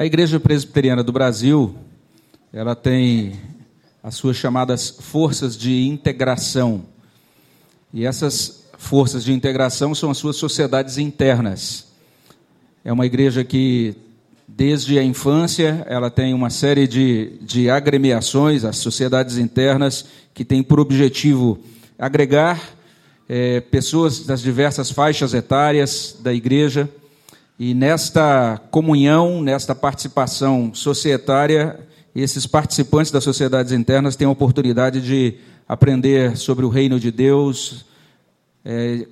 A Igreja Presbiteriana do Brasil, ela tem as suas chamadas forças de integração. E essas forças de integração são as suas sociedades internas. É uma igreja que, desde a infância, ela tem uma série de, de agremiações, as sociedades internas, que têm por objetivo agregar é, pessoas das diversas faixas etárias da igreja. E nesta comunhão, nesta participação societária, esses participantes das sociedades internas têm a oportunidade de aprender sobre o reino de Deus, é,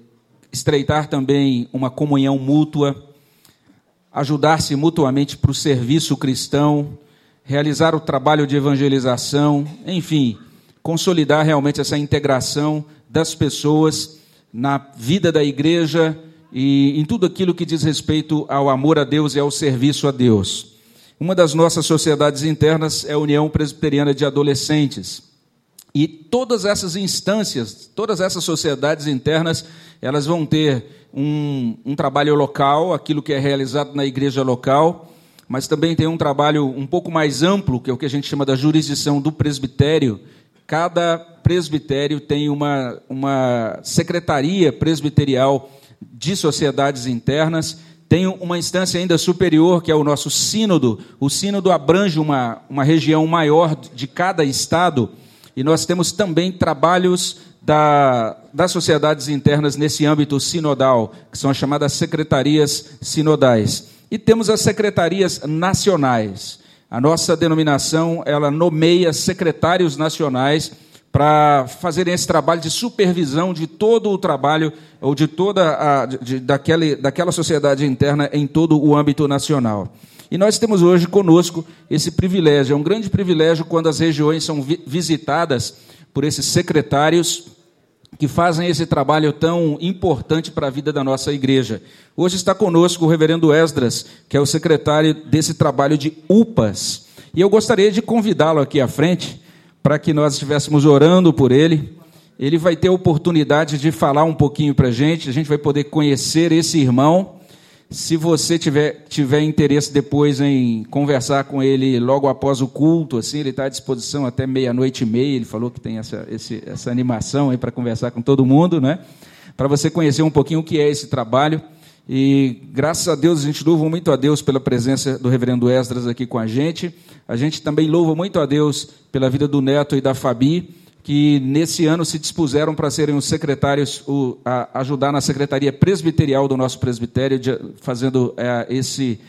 estreitar também uma comunhão mútua, ajudar-se mutuamente para o serviço cristão, realizar o trabalho de evangelização, enfim, consolidar realmente essa integração das pessoas na vida da igreja e em tudo aquilo que diz respeito ao amor a Deus e ao serviço a Deus. Uma das nossas sociedades internas é a União Presbiteriana de Adolescentes. E todas essas instâncias, todas essas sociedades internas, elas vão ter um, um trabalho local, aquilo que é realizado na igreja local, mas também tem um trabalho um pouco mais amplo, que é o que a gente chama da jurisdição do presbitério. Cada presbitério tem uma, uma secretaria presbiterial de sociedades internas, tem uma instância ainda superior, que é o nosso sínodo. O sínodo abrange uma, uma região maior de cada estado, e nós temos também trabalhos da, das sociedades internas nesse âmbito sinodal, que são as chamadas secretarias sinodais. E temos as secretarias nacionais. A nossa denominação, ela nomeia secretários nacionais para fazerem esse trabalho de supervisão de todo o trabalho ou de toda a, de, daquela sociedade interna em todo o âmbito nacional. E nós temos hoje conosco esse privilégio. É um grande privilégio quando as regiões são vi visitadas por esses secretários que fazem esse trabalho tão importante para a vida da nossa igreja. Hoje está conosco o reverendo Esdras, que é o secretário desse trabalho de UPAS. E eu gostaria de convidá-lo aqui à frente para que nós estivéssemos orando por ele. Ele vai ter a oportunidade de falar um pouquinho para a gente, a gente vai poder conhecer esse irmão se você tiver, tiver interesse depois em conversar com ele logo após o culto, assim, ele está à disposição até meia-noite e meia. Ele falou que tem essa, esse, essa animação para conversar com todo mundo, né? Para você conhecer um pouquinho o que é esse trabalho. E graças a Deus, a gente louva muito a Deus pela presença do reverendo Esdras aqui com a gente. A gente também louva muito a Deus pela vida do Neto e da Fabi que nesse ano se dispuseram para serem os secretários, o, a, ajudar na secretaria presbiterial do nosso presbitério, de, fazendo é, esse,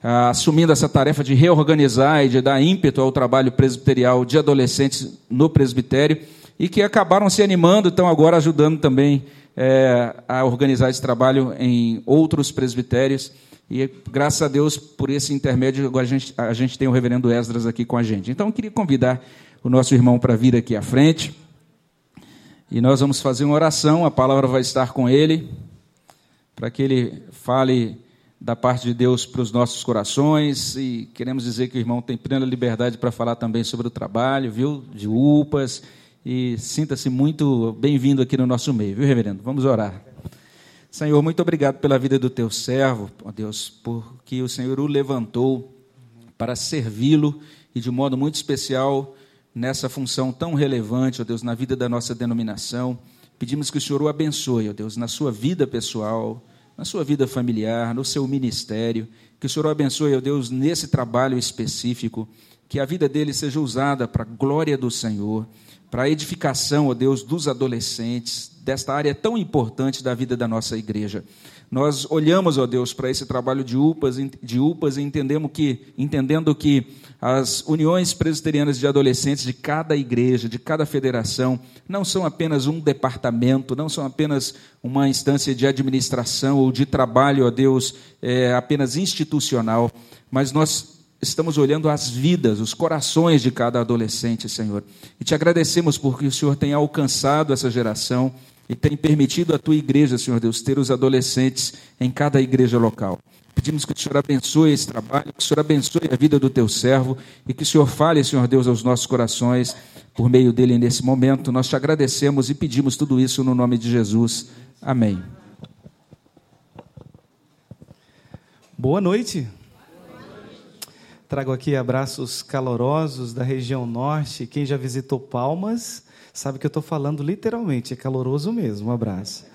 assumindo essa tarefa de reorganizar e de dar ímpeto ao trabalho presbiterial de adolescentes no presbitério, e que acabaram se animando, estão agora ajudando também é, a organizar esse trabalho em outros presbitérios. E graças a Deus, por esse intermédio, agora a gente, a gente tem o reverendo Esdras aqui com a gente. Então, eu queria convidar o nosso irmão para vir aqui à frente. E nós vamos fazer uma oração, a palavra vai estar com ele, para que ele fale da parte de Deus para os nossos corações. E queremos dizer que o irmão tem plena liberdade para falar também sobre o trabalho, viu? De UPAs. E sinta-se muito bem-vindo aqui no nosso meio, viu, reverendo? Vamos orar. Senhor, muito obrigado pela vida do teu servo, ó Deus, porque o Senhor o levantou para servi-lo e de modo muito especial nessa função tão relevante, ó Deus, na vida da nossa denominação. Pedimos que o Senhor o abençoe, ó Deus, na sua vida pessoal, na sua vida familiar, no seu ministério. Que o Senhor o abençoe, ó Deus, nesse trabalho específico. Que a vida dele seja usada para a glória do Senhor, para a edificação, ó Deus, dos adolescentes, desta área tão importante da vida da nossa igreja. Nós olhamos, ó Deus, para esse trabalho de UPAs, de UPAs e entendemos que, entendendo que as uniões presbiterianas de adolescentes de cada igreja, de cada federação, não são apenas um departamento, não são apenas uma instância de administração ou de trabalho, ó Deus, é, apenas institucional, mas nós estamos olhando as vidas, os corações de cada adolescente, Senhor. E te agradecemos porque o Senhor tem alcançado essa geração e tem permitido a tua igreja, Senhor Deus, ter os adolescentes em cada igreja local. Pedimos que o Senhor abençoe esse trabalho, que o Senhor abençoe a vida do teu servo e que o Senhor fale, Senhor Deus, aos nossos corações por meio dele nesse momento. Nós te agradecemos e pedimos tudo isso no nome de Jesus. Amém. Boa noite. Trago aqui abraços calorosos da região norte. Quem já visitou Palmas sabe que eu estou falando literalmente, é caloroso mesmo. Um abraço.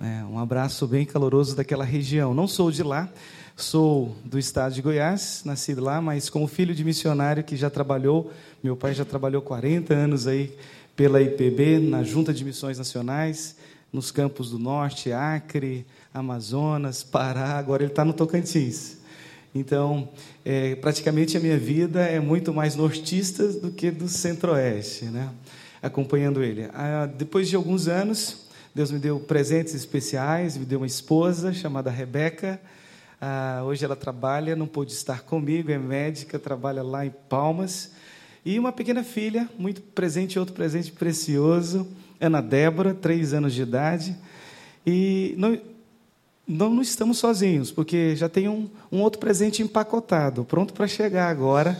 É, um abraço bem caloroso daquela região. Não sou de lá, sou do estado de Goiás, nascido lá, mas como filho de missionário que já trabalhou, meu pai já trabalhou 40 anos aí pela IPB, na Junta de Missões Nacionais, nos campos do Norte, Acre, Amazonas, Pará, agora ele está no Tocantins. Então, é, praticamente a minha vida é muito mais nortista do que do centro-oeste, né? acompanhando ele. Ah, depois de alguns anos, Deus me deu presentes especiais, me deu uma esposa chamada Rebeca. Ah, hoje ela trabalha, não pôde estar comigo, é médica, trabalha lá em Palmas. E uma pequena filha, muito presente, outro presente precioso, Ana Débora, três anos de idade. E não, não, não estamos sozinhos, porque já tem um, um outro presente empacotado, pronto para chegar agora,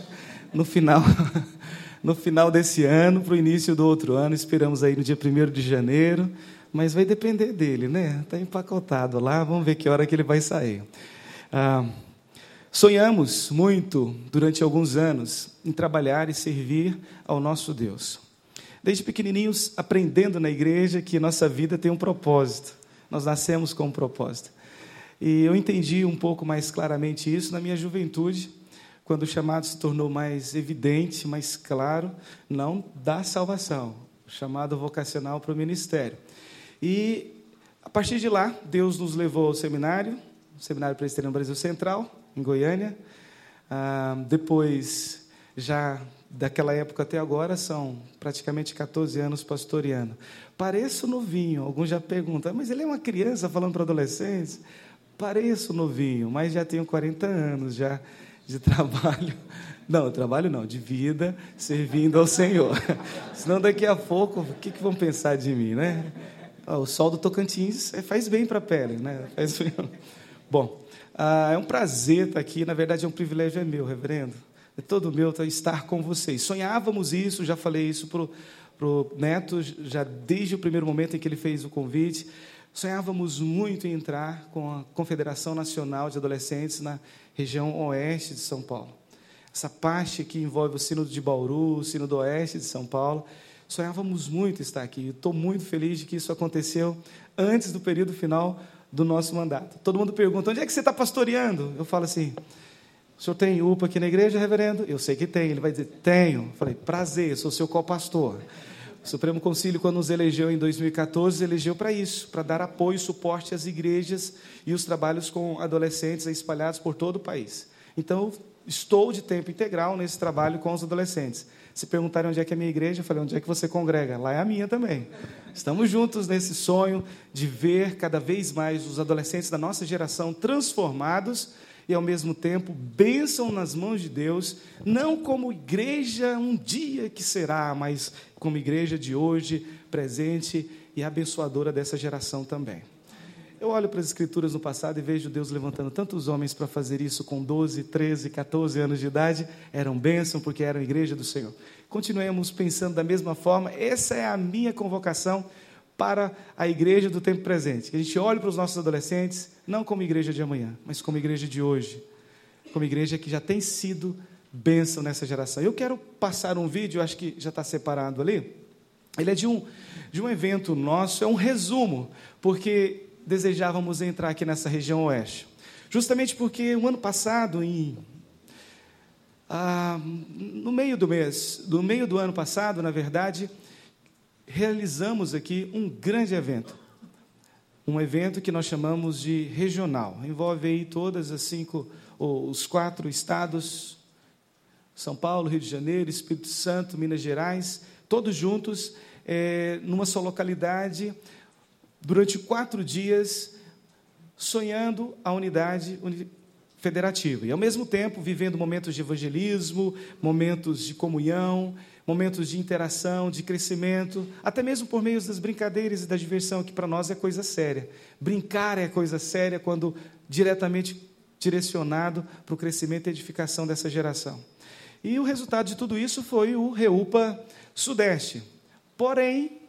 no final, no final desse ano, para o início do outro ano. Esperamos aí no dia 1 de janeiro, mas vai depender dele, né? Está empacotado lá, vamos ver que hora que ele vai sair. Ah, sonhamos muito durante alguns anos em trabalhar e servir ao nosso Deus. Desde pequenininhos, aprendendo na igreja que nossa vida tem um propósito. Nós nascemos com um propósito. E eu entendi um pouco mais claramente isso na minha juventude, quando o chamado se tornou mais evidente, mais claro, não da salvação, o chamado vocacional para o ministério. E a partir de lá, Deus nos levou ao seminário, Seminário Presbiteriano Brasil Central, em Goiânia. Ah, depois, já daquela época até agora, são praticamente 14 anos pastoreando. Pareço novinho, alguns já perguntam, mas ele é uma criança falando para adolescentes? Pareço novinho, mas já tenho 40 anos já de trabalho. Não, trabalho não, de vida, servindo ao Senhor. Senão daqui a pouco, o que, que vão pensar de mim, né? o sol do Tocantins é, faz bem para a pele, né? Faz bem. Bom, ah, é um prazer estar aqui, na verdade é um privilégio é meu, reverendo. É todo meu estar com vocês. Sonhávamos isso, já falei isso para o Neto, já desde o primeiro momento em que ele fez o convite. Sonhávamos muito em entrar com a Confederação Nacional de Adolescentes na região oeste de São Paulo. Essa parte que envolve o Sino de Bauru, o Sino do Oeste de São Paulo. Sonhávamos muito estar aqui. Estou muito feliz de que isso aconteceu antes do período final do nosso mandato. Todo mundo pergunta: onde é que você está pastoreando? Eu falo assim: o senhor tem UPA aqui na igreja, reverendo? Eu sei que tem. Ele vai dizer: tenho. Eu falei: prazer, sou seu co-pastor. O Supremo Concílio, quando nos elegeu em 2014, elegeu para isso, para dar apoio e suporte às igrejas e os trabalhos com adolescentes espalhados por todo o país. Então, estou de tempo integral nesse trabalho com os adolescentes. Se perguntarem onde é que é a minha igreja, eu falei, onde é que você congrega? Lá é a minha também. Estamos juntos nesse sonho de ver cada vez mais os adolescentes da nossa geração transformados e, ao mesmo tempo, bênção nas mãos de Deus, não como igreja um dia que será, mas como igreja de hoje, presente e abençoadora dessa geração também. Eu olho para as escrituras no passado e vejo Deus levantando tantos homens para fazer isso com 12, 13, 14 anos de idade. Eram bênção porque eram igreja do Senhor. Continuemos pensando da mesma forma. Essa é a minha convocação para a igreja do tempo presente. Que a gente olhe para os nossos adolescentes, não como igreja de amanhã, mas como igreja de hoje. Como igreja que já tem sido bênção nessa geração. Eu quero passar um vídeo, acho que já está separado ali. Ele é de um, de um evento nosso, é um resumo, porque desejávamos entrar aqui nessa região oeste. Justamente porque o ano passado, em, ah, no meio do mês, no meio do ano passado, na verdade, realizamos aqui um grande evento. Um evento que nós chamamos de regional. Envolve aí todas as cinco, os quatro estados, São Paulo, Rio de Janeiro, Espírito Santo, Minas Gerais, todos juntos, é, numa só localidade, durante quatro dias, sonhando a unidade federativa. E, ao mesmo tempo, vivendo momentos de evangelismo, momentos de comunhão, momentos de interação, de crescimento, até mesmo por meio das brincadeiras e da diversão, que para nós é coisa séria. Brincar é coisa séria quando diretamente direcionado para o crescimento e edificação dessa geração. E o resultado de tudo isso foi o Reupa Sudeste. Porém,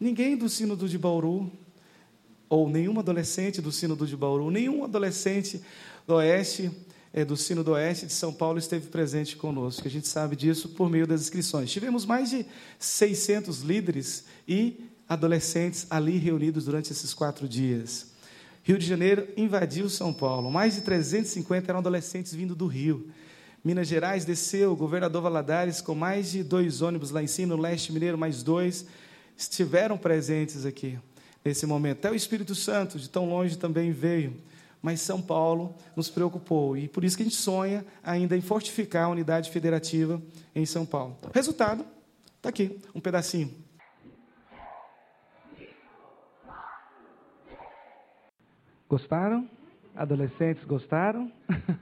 ninguém do Sínodo de Bauru, ou nenhum adolescente do Sínodo de Bauru, nenhum adolescente do Oeste, é, do Sino do Oeste de São Paulo esteve presente conosco. A gente sabe disso por meio das inscrições. Tivemos mais de 600 líderes e adolescentes ali reunidos durante esses quatro dias. Rio de Janeiro invadiu São Paulo. Mais de 350 eram adolescentes vindo do Rio. Minas Gerais desceu, o governador Valadares, com mais de dois ônibus lá em cima, no leste mineiro, mais dois, estiveram presentes aqui nesse momento. Até o Espírito Santo, de tão longe, também veio. Mas São Paulo nos preocupou e por isso que a gente sonha ainda em fortificar a unidade federativa em São Paulo. Resultado, está aqui, um pedacinho. Gostaram? Adolescentes gostaram?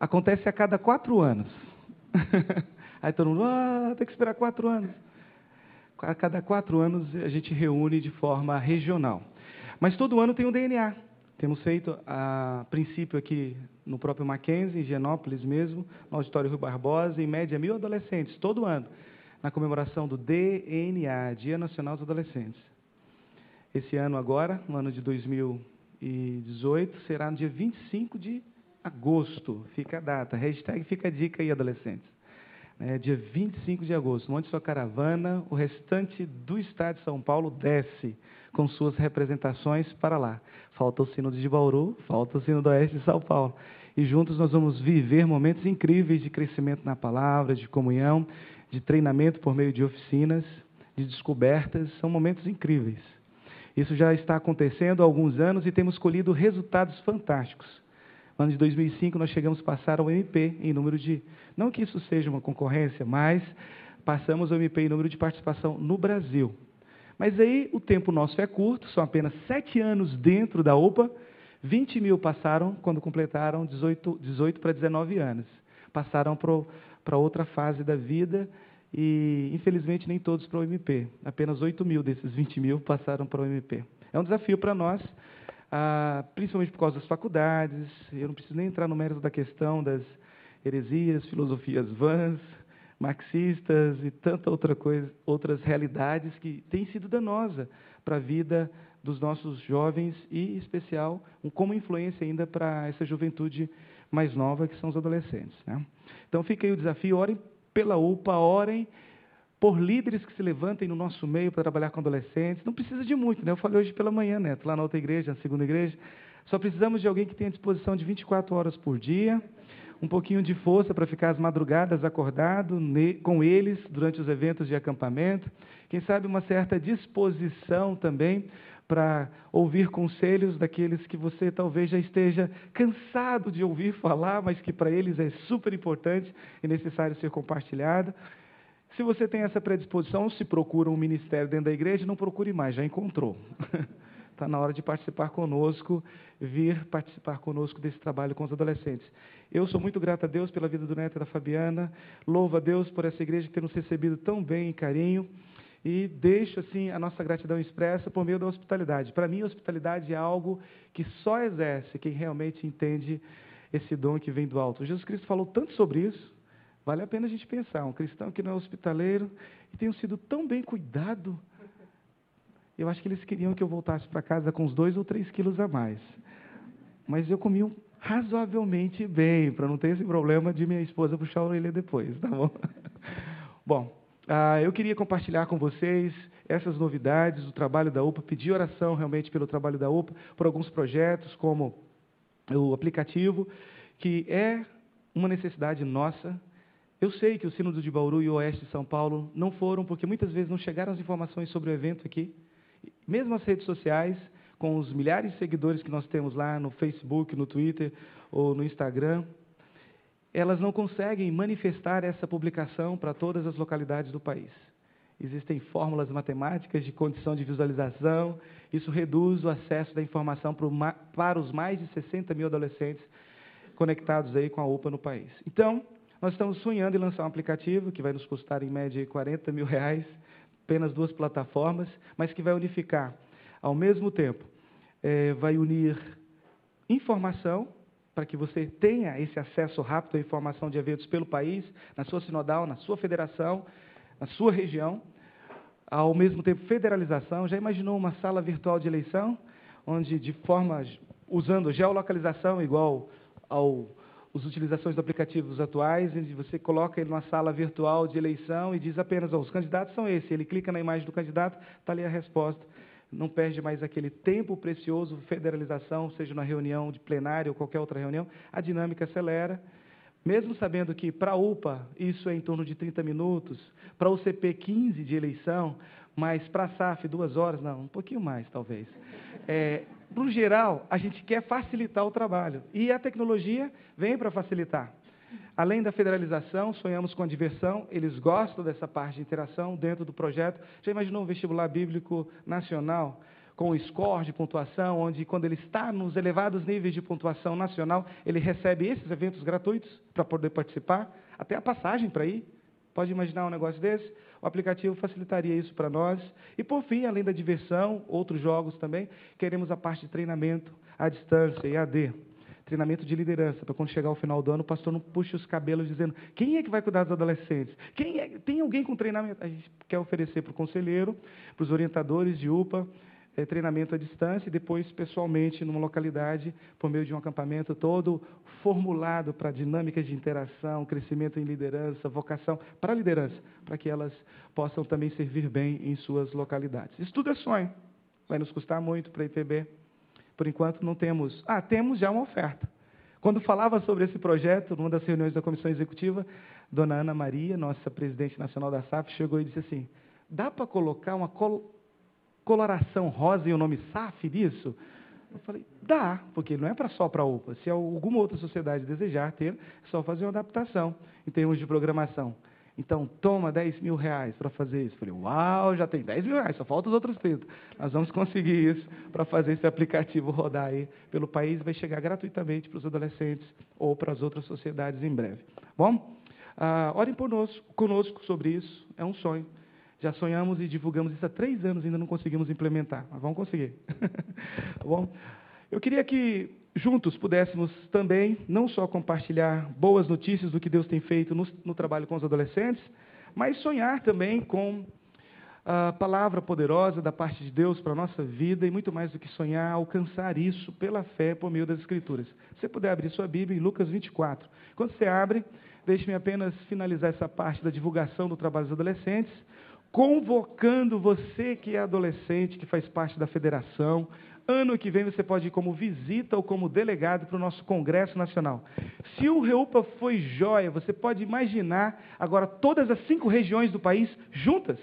Acontece a cada quatro anos. Aí todo mundo, ah, tem que esperar quatro anos. A cada quatro anos a gente reúne de forma regional. Mas todo ano tem um DNA. Temos feito, a princípio, aqui no próprio Mackenzie, em Genópolis mesmo, no Auditório Rui Barbosa, em média mil adolescentes, todo ano, na comemoração do DNA, Dia Nacional dos Adolescentes. Esse ano agora, no ano de 2018, será no dia 25 de agosto. Fica a data. Hashtag fica a dica aí, adolescentes. É, dia 25 de agosto, monte sua caravana, o restante do estado de São Paulo desce com suas representações para lá. Falta o sino de Bauru, falta o sino do Oeste de São Paulo. E juntos nós vamos viver momentos incríveis de crescimento na palavra, de comunhão, de treinamento por meio de oficinas, de descobertas. São momentos incríveis. Isso já está acontecendo há alguns anos e temos colhido resultados fantásticos. No ano de 2005, nós chegamos a passar ao MP em número de. Não que isso seja uma concorrência, mas passamos ao MP em número de participação no Brasil. Mas aí o tempo nosso é curto, são apenas sete anos dentro da OPA. 20 mil passaram quando completaram 18, 18 para 19 anos. Passaram para outra fase da vida e, infelizmente, nem todos para o MP. Apenas 8 mil desses 20 mil passaram para o MP. É um desafio para nós, ah, principalmente por causa das faculdades. Eu não preciso nem entrar no mérito da questão das heresias, filosofias vãs, marxistas e tanta outra coisa, outras realidades que têm sido danosa para a vida dos nossos jovens e, em especial, como influência ainda para essa juventude mais nova, que são os adolescentes. Né? Então, fica aí o desafio, orem pela UPA, orem por líderes que se levantem no nosso meio para trabalhar com adolescentes. Não precisa de muito, né? Eu falei hoje pela manhã, Neto, lá na outra igreja, na segunda igreja. Só precisamos de alguém que tenha disposição de 24 horas por dia, um pouquinho de força para ficar as madrugadas acordado com eles durante os eventos de acampamento. Quem sabe uma certa disposição também para ouvir conselhos daqueles que você talvez já esteja cansado de ouvir falar, mas que para eles é super importante e necessário ser compartilhado. Se você tem essa predisposição, se procura um ministério dentro da igreja, não procure mais, já encontrou. Está na hora de participar conosco, vir participar conosco desse trabalho com os adolescentes. Eu sou muito grato a Deus pela vida do Neto e da Fabiana, louvo a Deus por essa igreja ter nos recebido tão bem e carinho e deixo assim a nossa gratidão expressa por meio da hospitalidade. Para mim, a hospitalidade é algo que só exerce quem realmente entende esse dom que vem do alto. Jesus Cristo falou tanto sobre isso, vale a pena a gente pensar. Um cristão que não é hospitaleiro e tem sido tão bem cuidado. Eu acho que eles queriam que eu voltasse para casa com uns dois ou três quilos a mais. Mas eu comi razoavelmente bem, para não ter esse problema de minha esposa puxar a orelha depois, tá bom? Bom, ah, eu queria compartilhar com vocês essas novidades do trabalho da UPA, pedir oração realmente pelo trabalho da UPA, por alguns projetos, como o aplicativo, que é uma necessidade nossa. Eu sei que o Sínodo de Bauru e o Oeste de São Paulo não foram, porque muitas vezes não chegaram as informações sobre o evento aqui. Mesmo as redes sociais, com os milhares de seguidores que nós temos lá no Facebook, no Twitter ou no Instagram, elas não conseguem manifestar essa publicação para todas as localidades do país. Existem fórmulas matemáticas de condição de visualização, isso reduz o acesso da informação para os mais de 60 mil adolescentes conectados aí com a UPA no país. Então, nós estamos sonhando em lançar um aplicativo que vai nos custar em média 40 mil reais, apenas duas plataformas, mas que vai unificar, ao mesmo tempo, é, vai unir informação para que você tenha esse acesso rápido à informação de eventos pelo país, na sua sinodal, na sua federação, na sua região. Ao mesmo tempo, federalização. Já imaginou uma sala virtual de eleição, onde, de forma, usando geolocalização, igual ao as utilizações de aplicativos atuais, onde você coloca ele numa sala virtual de eleição e diz apenas, oh, os candidatos são esses. Ele clica na imagem do candidato, está ali a resposta. Não perde mais aquele tempo precioso, federalização, seja na reunião de plenário ou qualquer outra reunião, a dinâmica acelera. Mesmo sabendo que para a UPA isso é em torno de 30 minutos, para o CP 15 de eleição, mas para a SAF duas horas, não, um pouquinho mais talvez. É, no geral, a gente quer facilitar o trabalho. E a tecnologia vem para facilitar. Além da federalização, sonhamos com a diversão, eles gostam dessa parte de interação dentro do projeto. Já imaginou um vestibular bíblico nacional? com o score de pontuação, onde, quando ele está nos elevados níveis de pontuação nacional, ele recebe esses eventos gratuitos para poder participar, até a passagem para ir. Pode imaginar um negócio desse? O aplicativo facilitaria isso para nós. E, por fim, além da diversão, outros jogos também, queremos a parte de treinamento à distância, EAD. Treinamento de liderança, para quando chegar ao final do ano, o pastor não puxe os cabelos dizendo quem é que vai cuidar dos adolescentes? Quem é? Tem alguém com treinamento? A gente quer oferecer para o conselheiro, para os orientadores de UPA, é, treinamento à distância e depois pessoalmente numa localidade, por meio de um acampamento todo formulado para dinâmicas de interação, crescimento em liderança, vocação para a liderança, para que elas possam também servir bem em suas localidades. Isso tudo é sonho. Vai nos custar muito para a IPB. Por enquanto não temos. Ah, temos já uma oferta. Quando falava sobre esse projeto, numa das reuniões da comissão executiva, dona Ana Maria, nossa presidente nacional da SAF, chegou e disse assim: dá para colocar uma col coloração rosa e o nome SAF disso? Eu falei, dá, porque não é para só para a UPA. Se alguma outra sociedade desejar ter, é só fazer uma adaptação em termos de programação. Então, toma 10 mil reais para fazer isso. Eu falei, uau, já tem 10 mil reais, só falta os outros 30. Nós vamos conseguir isso para fazer esse aplicativo rodar aí pelo país. Vai chegar gratuitamente para os adolescentes ou para as outras sociedades em breve. Bom, ah, orem conosco, conosco sobre isso, é um sonho. Já sonhamos e divulgamos isso há três anos ainda não conseguimos implementar, mas vamos conseguir. tá bom? Eu queria que juntos pudéssemos também não só compartilhar boas notícias do que Deus tem feito no, no trabalho com os adolescentes, mas sonhar também com a palavra poderosa da parte de Deus para a nossa vida e muito mais do que sonhar, alcançar isso pela fé por meio das Escrituras. Se você puder abrir sua Bíblia em Lucas 24. Quando você abre, deixe-me apenas finalizar essa parte da divulgação do trabalho dos adolescentes convocando você que é adolescente, que faz parte da federação. Ano que vem você pode ir como visita ou como delegado para o nosso Congresso Nacional. Se o Reupa foi joia, você pode imaginar agora todas as cinco regiões do país juntas.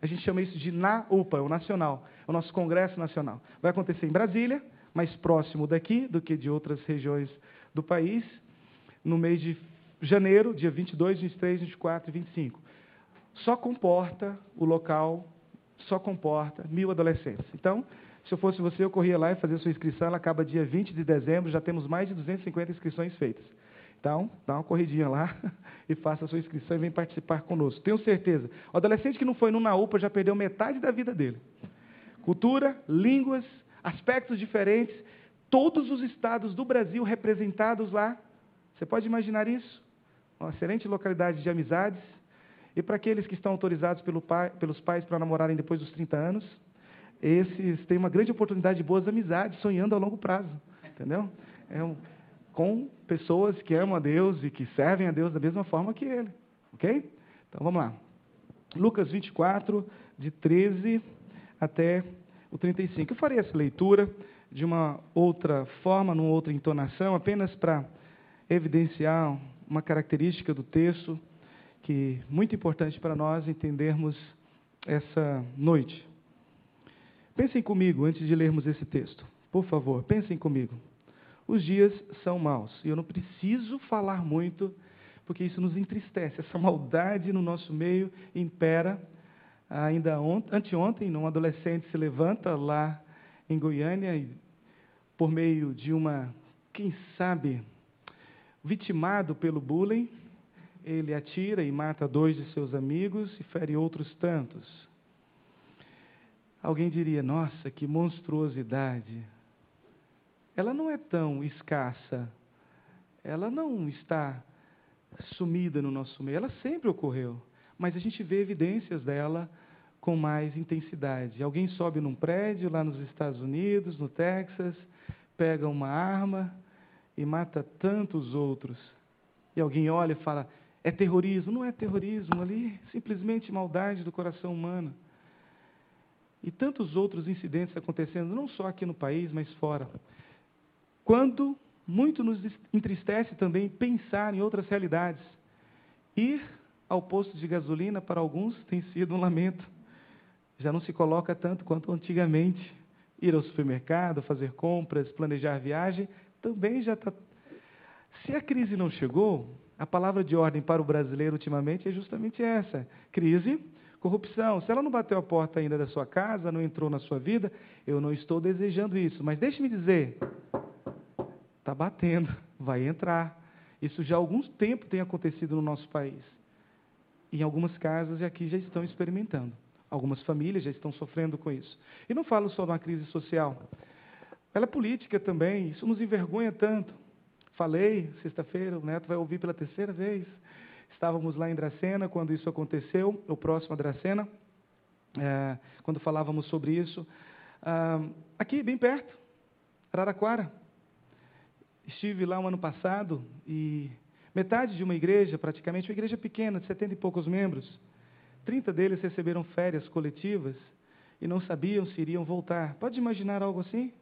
A gente chama isso de NAUPA, é o nacional, é o nosso Congresso Nacional. Vai acontecer em Brasília, mais próximo daqui do que de outras regiões do país, no mês de janeiro, dia 22, 23, 24 e 25 só comporta o local, só comporta mil adolescentes. Então, se eu fosse você, eu corria lá e fazia sua inscrição, ela acaba dia 20 de dezembro, já temos mais de 250 inscrições feitas. Então, dá uma corridinha lá e faça a sua inscrição e vem participar conosco. Tenho certeza. O adolescente que não foi no Naúpa já perdeu metade da vida dele. Cultura, línguas, aspectos diferentes, todos os estados do Brasil representados lá. Você pode imaginar isso? Uma excelente localidade de amizades, e para aqueles que estão autorizados pelo pai, pelos pais para namorarem depois dos 30 anos, esses têm uma grande oportunidade de boas amizades, sonhando a longo prazo. Entendeu? É um, com pessoas que amam a Deus e que servem a Deus da mesma forma que Ele. Ok? Então vamos lá. Lucas 24, de 13 até o 35. Eu farei essa leitura de uma outra forma, numa outra entonação, apenas para evidenciar uma característica do texto que muito importante para nós entendermos essa noite. Pensem comigo antes de lermos esse texto. Por favor, pensem comigo. Os dias são maus e eu não preciso falar muito, porque isso nos entristece. Essa maldade no nosso meio impera. Ainda anteontem, um adolescente se levanta lá em Goiânia e, por meio de uma, quem sabe, vitimado pelo bullying, ele atira e mata dois de seus amigos e fere outros tantos. Alguém diria: nossa, que monstruosidade! Ela não é tão escassa, ela não está sumida no nosso meio, ela sempre ocorreu, mas a gente vê evidências dela com mais intensidade. Alguém sobe num prédio lá nos Estados Unidos, no Texas, pega uma arma e mata tantos outros. E alguém olha e fala: é terrorismo. Não é terrorismo ali, simplesmente maldade do coração humano. E tantos outros incidentes acontecendo, não só aqui no país, mas fora. Quando muito nos entristece também pensar em outras realidades. Ir ao posto de gasolina, para alguns, tem sido um lamento. Já não se coloca tanto quanto antigamente. Ir ao supermercado, fazer compras, planejar viagem, também já está. Se a crise não chegou, a palavra de ordem para o brasileiro ultimamente é justamente essa: crise, corrupção. Se ela não bateu a porta ainda da sua casa, não entrou na sua vida, eu não estou desejando isso. Mas deixe-me dizer: está batendo, vai entrar. Isso já há algum tempo tem acontecido no nosso país. Em algumas casas e aqui já estão experimentando. Algumas famílias já estão sofrendo com isso. E não falo só de uma crise social. Ela é política também, isso nos envergonha tanto. Falei, sexta-feira, o Neto vai ouvir pela terceira vez. Estávamos lá em Dracena quando isso aconteceu, o próximo a Dracena, é, quando falávamos sobre isso. Ah, aqui, bem perto, Araraquara. Estive lá um ano passado e metade de uma igreja, praticamente, uma igreja pequena, de setenta e poucos membros, 30 deles receberam férias coletivas e não sabiam se iriam voltar. Pode imaginar algo assim?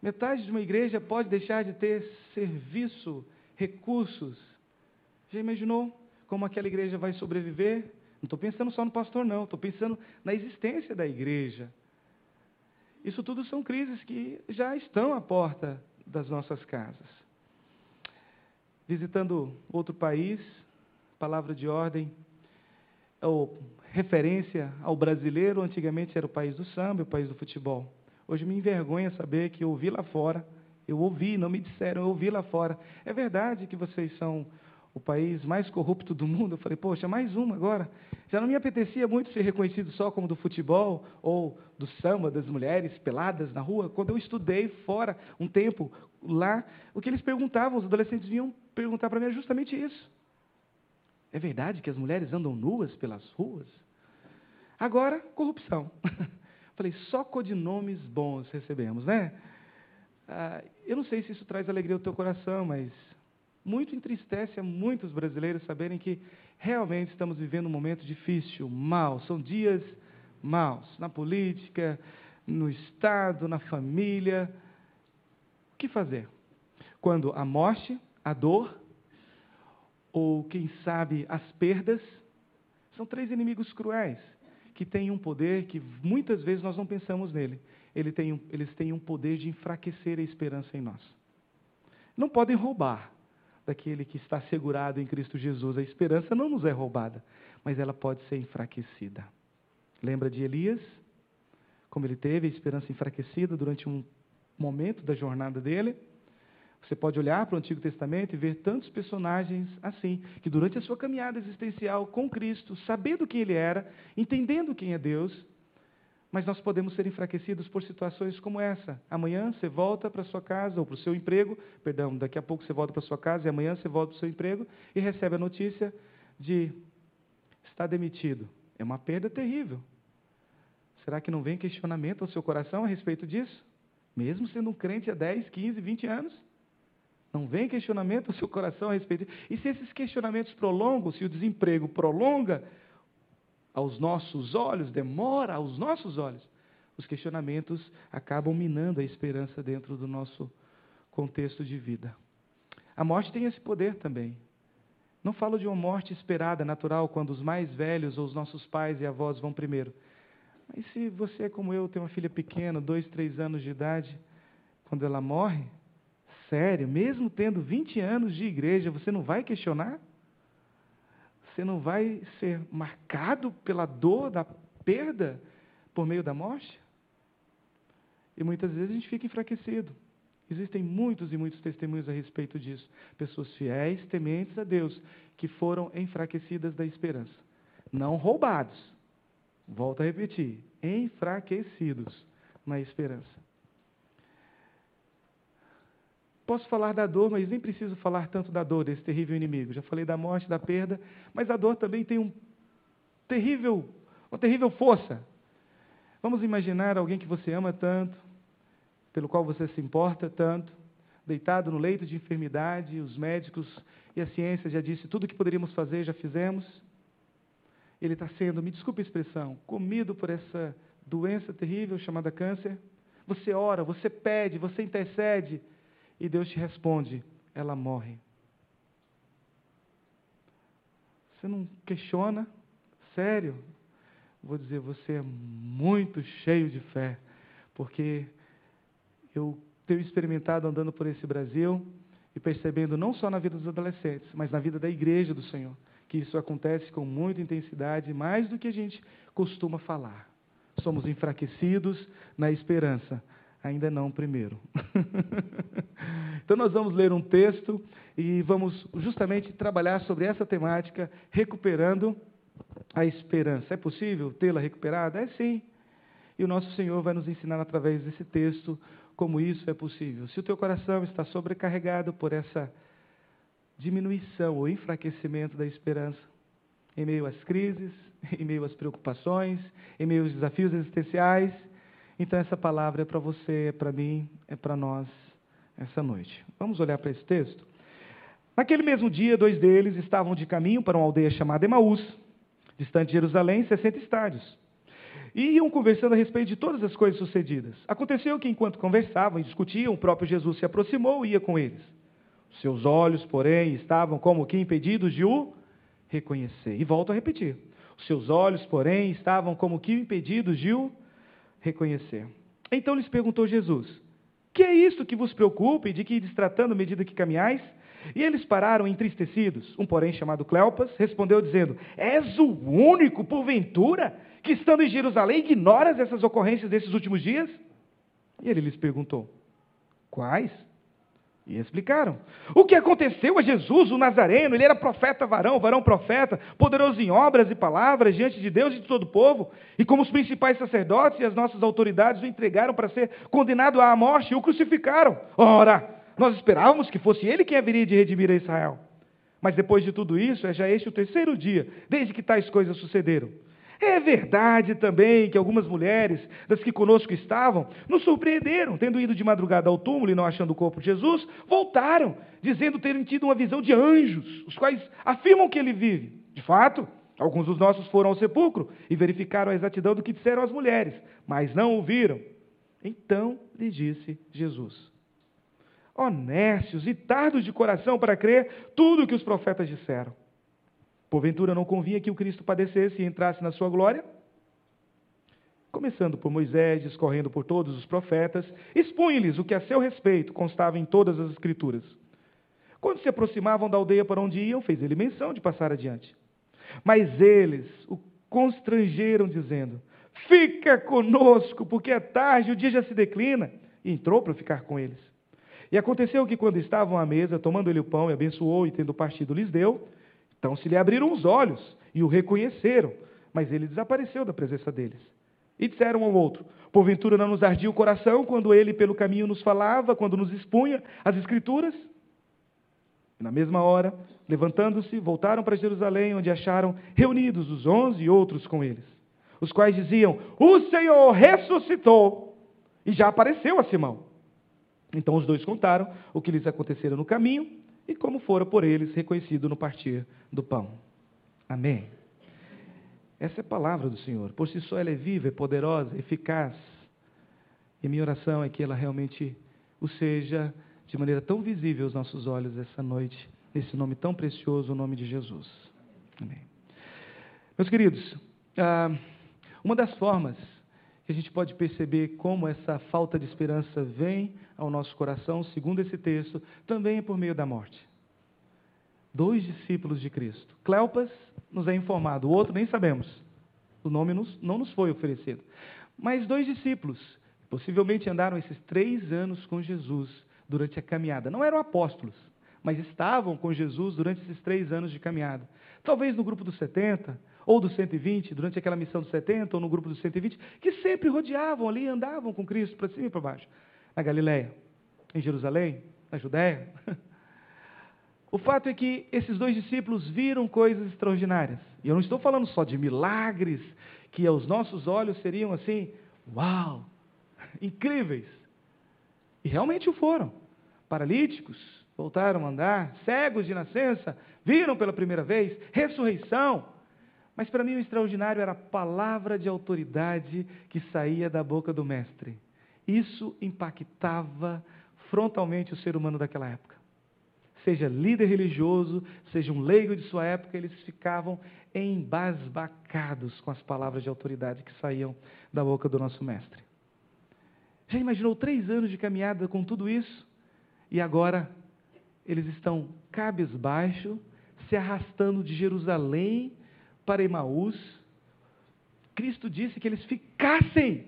Metade de uma igreja pode deixar de ter serviço, recursos. Já imaginou como aquela igreja vai sobreviver? Não estou pensando só no pastor, não. Estou pensando na existência da igreja. Isso tudo são crises que já estão à porta das nossas casas. Visitando outro país, palavra de ordem, ou referência ao brasileiro, antigamente era o país do samba, o país do futebol. Hoje me envergonha saber que eu ouvi lá fora, eu ouvi, não me disseram, eu ouvi lá fora. É verdade que vocês são o país mais corrupto do mundo? Eu falei, poxa, mais uma agora. Já não me apetecia muito ser reconhecido só como do futebol ou do samba, das mulheres peladas na rua. Quando eu estudei fora um tempo lá, o que eles perguntavam, os adolescentes vinham perguntar para mim é justamente isso. É verdade que as mulheres andam nuas pelas ruas? Agora, corrupção. Falei, só codinomes bons recebemos, né? Ah, eu não sei se isso traz alegria ao teu coração, mas muito entristece a muitos brasileiros saberem que realmente estamos vivendo um momento difícil, mal. São dias maus na política, no Estado, na família. O que fazer? Quando a morte, a dor, ou quem sabe as perdas, são três inimigos cruéis que tem um poder que muitas vezes nós não pensamos nele. Ele tem um, eles têm um poder de enfraquecer a esperança em nós. Não podem roubar daquele que está segurado em Cristo Jesus. A esperança não nos é roubada, mas ela pode ser enfraquecida. Lembra de Elias? Como ele teve a esperança enfraquecida durante um momento da jornada dele? Você pode olhar para o Antigo Testamento e ver tantos personagens assim, que durante a sua caminhada existencial com Cristo, sabendo quem Ele era, entendendo quem é Deus, mas nós podemos ser enfraquecidos por situações como essa. Amanhã você volta para sua casa ou para o seu emprego, perdão, daqui a pouco você volta para sua casa e amanhã você volta para o seu emprego e recebe a notícia de está demitido. É uma perda terrível. Será que não vem questionamento ao seu coração a respeito disso? Mesmo sendo um crente há 10, 15, 20 anos? Não vem questionamento no seu coração a respeito. E se esses questionamentos prolongam, se o desemprego prolonga aos nossos olhos, demora aos nossos olhos, os questionamentos acabam minando a esperança dentro do nosso contexto de vida. A morte tem esse poder também. Não falo de uma morte esperada, natural, quando os mais velhos ou os nossos pais e avós vão primeiro. Mas se você como eu, tem uma filha pequena, dois, três anos de idade, quando ela morre, sério, mesmo tendo 20 anos de igreja, você não vai questionar? Você não vai ser marcado pela dor da perda por meio da morte? E muitas vezes a gente fica enfraquecido. Existem muitos e muitos testemunhos a respeito disso. Pessoas fiéis, tementes a Deus, que foram enfraquecidas da esperança. Não roubados. Volto a repetir: enfraquecidos na esperança. Posso falar da dor, mas nem preciso falar tanto da dor desse terrível inimigo. Já falei da morte, da perda, mas a dor também tem um terrível, uma terrível força. Vamos imaginar alguém que você ama tanto, pelo qual você se importa tanto, deitado no leito de enfermidade, os médicos e a ciência já disse tudo o que poderíamos fazer, já fizemos. Ele está sendo, me desculpe a expressão, comido por essa doença terrível chamada câncer. Você ora, você pede, você intercede e Deus te responde: ela morre. Você não questiona? Sério? Vou dizer, você é muito cheio de fé, porque eu tenho experimentado andando por esse Brasil e percebendo não só na vida dos adolescentes, mas na vida da igreja do Senhor, que isso acontece com muita intensidade, mais do que a gente costuma falar somos enfraquecidos na esperança, ainda não primeiro. então, nós vamos ler um texto e vamos justamente trabalhar sobre essa temática, recuperando a esperança. É possível tê-la recuperada? É sim. E o nosso Senhor vai nos ensinar através desse texto como isso é possível. Se o teu coração está sobrecarregado por essa diminuição ou enfraquecimento da esperança, em meio às crises, em meio às preocupações, em meio aos desafios existenciais. Então, essa palavra é para você, é para mim, é para nós essa noite. Vamos olhar para esse texto? Naquele mesmo dia, dois deles estavam de caminho para uma aldeia chamada Emaús, distante de Jerusalém, 60 estádios. E iam conversando a respeito de todas as coisas sucedidas. Aconteceu que, enquanto conversavam e discutiam, o próprio Jesus se aproximou e ia com eles. Seus olhos, porém, estavam como que impedidos de o reconhecer. E volto a repetir. Os seus olhos, porém, estavam como que impedidos de o reconhecer. Então lhes perguntou Jesus: Que é isto que vos preocupa e de que ides tratando à medida que caminhais? E eles pararam entristecidos. Um, porém, chamado Cleopas, respondeu dizendo: És o único, porventura, que estando em Jerusalém ignoras essas ocorrências desses últimos dias? E ele lhes perguntou: Quais? E explicaram. O que aconteceu a Jesus, o Nazareno? Ele era profeta varão, varão profeta, poderoso em obras e palavras diante de Deus e de todo o povo. E como os principais sacerdotes e as nossas autoridades o entregaram para ser condenado à morte o crucificaram. Ora, nós esperávamos que fosse ele quem haveria de redimir a Israel. Mas depois de tudo isso, é já este o terceiro dia, desde que tais coisas sucederam. É verdade também que algumas mulheres, das que conosco estavam, nos surpreenderam, tendo ido de madrugada ao túmulo e não achando o corpo de Jesus, voltaram, dizendo terem tido uma visão de anjos, os quais afirmam que ele vive. De fato, alguns dos nossos foram ao sepulcro e verificaram a exatidão do que disseram as mulheres, mas não ouviram. Então lhe disse Jesus: Honestos e tardos de coração para crer tudo o que os profetas disseram. Porventura não convinha que o Cristo padecesse e entrasse na sua glória? Começando por Moisés, discorrendo por todos os profetas, expunha-lhes o que a seu respeito constava em todas as Escrituras. Quando se aproximavam da aldeia para onde iam, fez ele menção de passar adiante. Mas eles o constrangeram, dizendo: Fica conosco, porque é tarde, o dia já se declina. E entrou para ficar com eles. E aconteceu que, quando estavam à mesa, tomando ele o pão e abençoou, e tendo partido, lhes deu, então se lhe abriram os olhos e o reconheceram, mas ele desapareceu da presença deles. E disseram ao outro: Porventura não nos ardia o coração quando ele pelo caminho nos falava, quando nos expunha as Escrituras? E na mesma hora, levantando-se, voltaram para Jerusalém, onde acharam reunidos os onze e outros com eles, os quais diziam: O Senhor ressuscitou e já apareceu a Simão. Então os dois contaram o que lhes acontecera no caminho e como fora por eles reconhecido no partir do pão. Amém. Essa é a palavra do Senhor. Por si só ela é viva, é poderosa, eficaz. E minha oração é que ela realmente o seja de maneira tão visível aos nossos olhos essa noite, nesse nome tão precioso, o nome de Jesus. Amém. Meus queridos, ah, uma das formas que a gente pode perceber como essa falta de esperança vem ao nosso coração, segundo esse texto, também é por meio da morte. Dois discípulos de Cristo. Cleopas nos é informado, o outro nem sabemos. O nome não nos foi oferecido. Mas dois discípulos, possivelmente andaram esses três anos com Jesus durante a caminhada. Não eram apóstolos, mas estavam com Jesus durante esses três anos de caminhada. Talvez no grupo dos 70, ou dos 120, durante aquela missão dos 70, ou no grupo dos 120, que sempre rodeavam ali, andavam com Cristo para cima e para baixo. Na Galiléia, em Jerusalém, na Judéia. O fato é que esses dois discípulos viram coisas extraordinárias. E eu não estou falando só de milagres que aos nossos olhos seriam assim, uau, incríveis. E realmente o foram. paralíticos voltaram a andar, cegos de nascença viram pela primeira vez, ressurreição. Mas para mim o extraordinário era a palavra de autoridade que saía da boca do Mestre. Isso impactava frontalmente o ser humano daquela época. Seja líder religioso, seja um leigo de sua época, eles ficavam embasbacados com as palavras de autoridade que saíam da boca do nosso Mestre. Já imaginou três anos de caminhada com tudo isso? E agora eles estão cabisbaixo, se arrastando de Jerusalém para Emaús. Cristo disse que eles ficassem,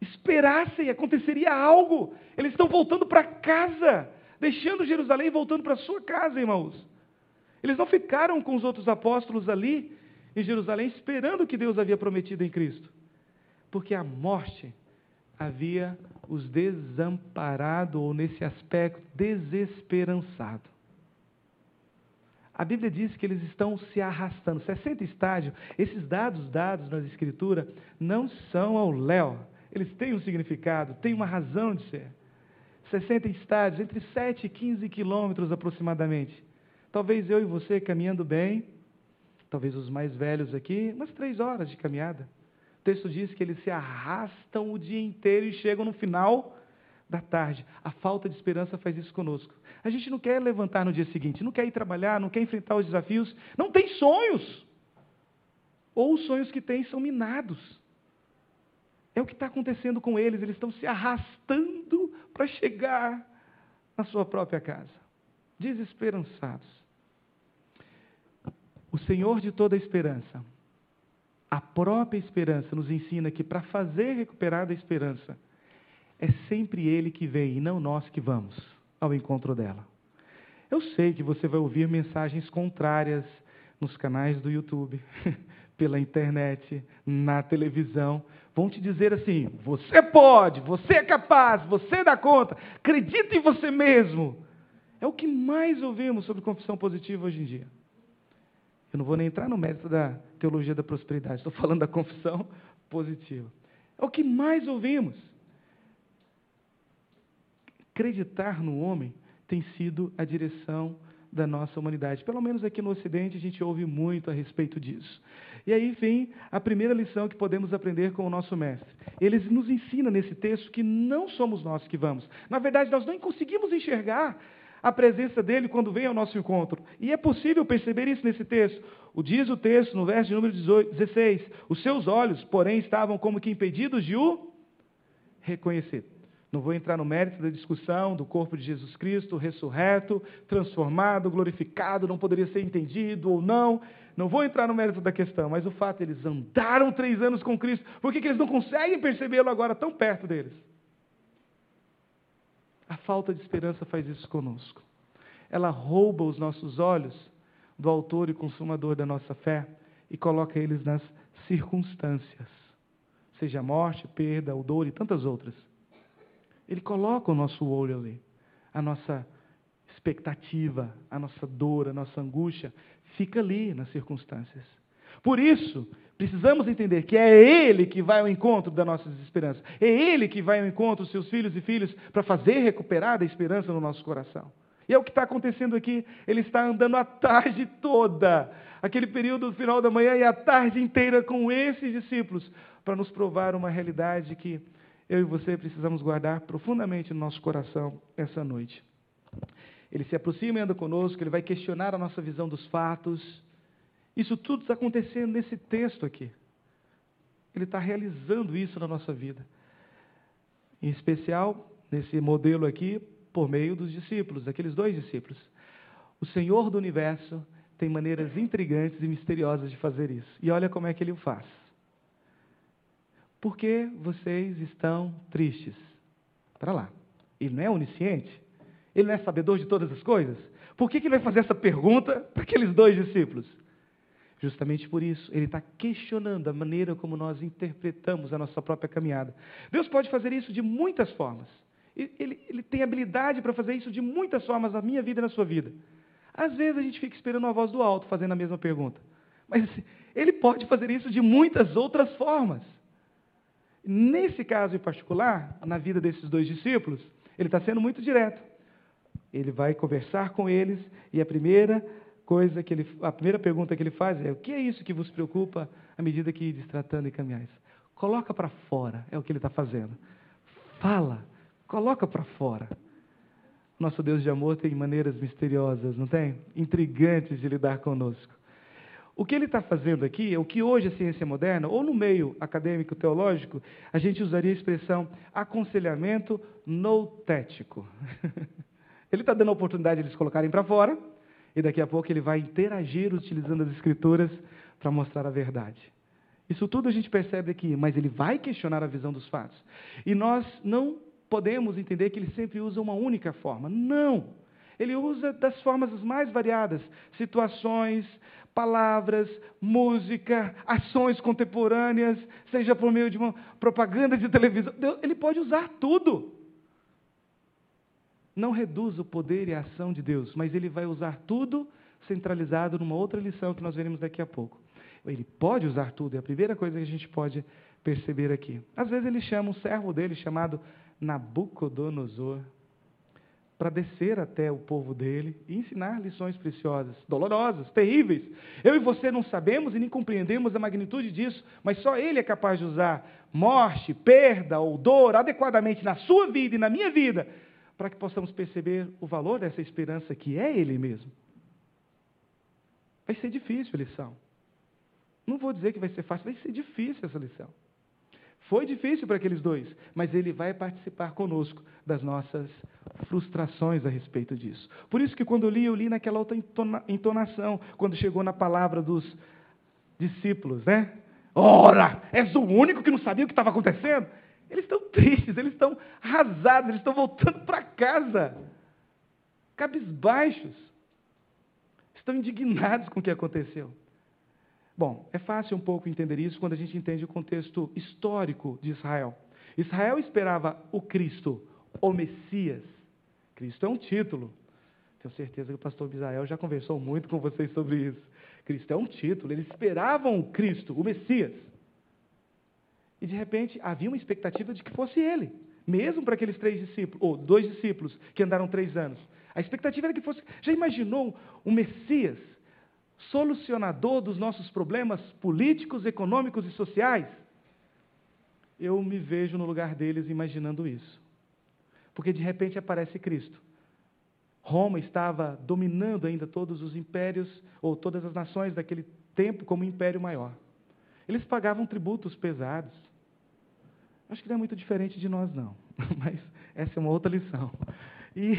esperassem, aconteceria algo. Eles estão voltando para casa, deixando Jerusalém e voltando para sua casa, Emaús. Eles não ficaram com os outros apóstolos ali em Jerusalém esperando o que Deus havia prometido em Cristo, porque a morte havia os desamparado, ou nesse aspecto, desesperançado. A Bíblia diz que eles estão se arrastando. 60 estádios, esses dados dados nas Escrituras não são ao léu. Eles têm um significado, têm uma razão de ser. 60 estádios, entre 7 e 15 quilômetros aproximadamente. Talvez eu e você caminhando bem, talvez os mais velhos aqui, umas três horas de caminhada texto diz que eles se arrastam o dia inteiro e chegam no final da tarde. A falta de esperança faz isso conosco. A gente não quer levantar no dia seguinte, não quer ir trabalhar, não quer enfrentar os desafios, não tem sonhos. Ou os sonhos que tem são minados. É o que está acontecendo com eles, eles estão se arrastando para chegar na sua própria casa. Desesperançados. O Senhor de toda a esperança a própria esperança nos ensina que para fazer recuperar a esperança, é sempre Ele que vem e não nós que vamos ao encontro dela. Eu sei que você vai ouvir mensagens contrárias nos canais do YouTube, pela internet, na televisão. Vão te dizer assim: você pode, você é capaz, você dá conta, acredita em você mesmo. É o que mais ouvimos sobre confissão positiva hoje em dia. Eu não vou nem entrar no mérito da teologia da prosperidade, estou falando da confissão positiva. É o que mais ouvimos. Acreditar no homem tem sido a direção da nossa humanidade. Pelo menos aqui no Ocidente a gente ouve muito a respeito disso. E aí vem a primeira lição que podemos aprender com o nosso mestre. Ele nos ensina nesse texto que não somos nós que vamos. Na verdade, nós não conseguimos enxergar a presença dele quando vem ao nosso encontro. E é possível perceber isso nesse texto. O diz o texto, no verso de número 18, 16: Os seus olhos, porém, estavam como que impedidos de o reconhecer. Não vou entrar no mérito da discussão do corpo de Jesus Cristo, ressurreto, transformado, glorificado, não poderia ser entendido ou não. Não vou entrar no mérito da questão, mas o fato é eles andaram três anos com Cristo, por que, que eles não conseguem percebê-lo agora tão perto deles? A falta de esperança faz isso conosco. Ela rouba os nossos olhos do autor e consumador da nossa fé e coloca eles nas circunstâncias, seja morte, perda, o dor e tantas outras. Ele coloca o nosso olho ali, a nossa expectativa, a nossa dor, a nossa angústia, fica ali nas circunstâncias. Por isso, Precisamos entender que é Ele que vai ao encontro da nossa desesperança. É Ele que vai ao encontro dos seus filhos e filhas para fazer recuperar a esperança no nosso coração. E é o que está acontecendo aqui. Ele está andando a tarde toda, aquele período do final da manhã e a tarde inteira com esses discípulos, para nos provar uma realidade que eu e você precisamos guardar profundamente no nosso coração essa noite. Ele se aproxima e anda conosco, ele vai questionar a nossa visão dos fatos isso tudo está acontecendo nesse texto aqui. Ele está realizando isso na nossa vida. Em especial, nesse modelo aqui, por meio dos discípulos, daqueles dois discípulos. O Senhor do universo tem maneiras intrigantes e misteriosas de fazer isso. E olha como é que ele o faz. Por que vocês estão tristes? Para lá. Ele não é onisciente? Ele não é sabedor de todas as coisas? Por que, que ele vai fazer essa pergunta para aqueles dois discípulos? Justamente por isso, ele está questionando a maneira como nós interpretamos a nossa própria caminhada. Deus pode fazer isso de muitas formas. Ele, ele tem habilidade para fazer isso de muitas formas na minha vida e na sua vida. Às vezes a gente fica esperando a voz do alto fazendo a mesma pergunta. Mas ele pode fazer isso de muitas outras formas. Nesse caso em particular, na vida desses dois discípulos, ele está sendo muito direto. Ele vai conversar com eles e a primeira coisa que ele, a primeira pergunta que ele faz é: o que é isso que vos preocupa à medida que ides tratando e caminhais? Coloca para fora, é o que ele está fazendo. Fala, coloca para fora. Nosso Deus de amor tem maneiras misteriosas, não tem? Intrigantes de lidar conosco. O que ele está fazendo aqui é o que hoje a ciência moderna, ou no meio acadêmico teológico, a gente usaria a expressão aconselhamento noutético. ele está dando a oportunidade de eles colocarem para fora, e daqui a pouco ele vai interagir utilizando as escrituras para mostrar a verdade. Isso tudo a gente percebe aqui, mas ele vai questionar a visão dos fatos. E nós não podemos entender que ele sempre usa uma única forma. Não! Ele usa das formas mais variadas, situações, palavras, música, ações contemporâneas, seja por meio de uma propaganda de televisão. Ele pode usar tudo. Não reduz o poder e a ação de Deus, mas ele vai usar tudo centralizado numa outra lição que nós veremos daqui a pouco. Ele pode usar tudo, é a primeira coisa que a gente pode perceber aqui. Às vezes ele chama um servo dele chamado Nabucodonosor para descer até o povo dele e ensinar lições preciosas, dolorosas, terríveis. Eu e você não sabemos e nem compreendemos a magnitude disso, mas só ele é capaz de usar morte, perda ou dor adequadamente na sua vida e na minha vida, para que possamos perceber o valor dessa esperança que é ele mesmo. Vai ser difícil a lição. Não vou dizer que vai ser fácil, vai ser difícil essa lição. Foi difícil para aqueles dois, mas ele vai participar conosco das nossas frustrações a respeito disso. Por isso que quando eu li, eu li naquela outra entonação, quando chegou na palavra dos discípulos, né? Ora, és o único que não sabia o que estava acontecendo? Eles estão tristes, eles estão arrasados, eles estão voltando para casa, cabisbaixos, estão indignados com o que aconteceu. Bom, é fácil um pouco entender isso quando a gente entende o contexto histórico de Israel. Israel esperava o Cristo, o Messias. Cristo é um título. Tenho certeza que o pastor Israel já conversou muito com vocês sobre isso. Cristo é um título. Eles esperavam o Cristo, o Messias. E de repente havia uma expectativa de que fosse ele, mesmo para aqueles três discípulos, ou dois discípulos que andaram três anos. A expectativa era que fosse. Já imaginou o Messias solucionador dos nossos problemas políticos, econômicos e sociais? Eu me vejo no lugar deles imaginando isso. Porque de repente aparece Cristo. Roma estava dominando ainda todos os impérios, ou todas as nações daquele tempo, como império maior. Eles pagavam tributos pesados. Acho que não é muito diferente de nós, não. Mas essa é uma outra lição. E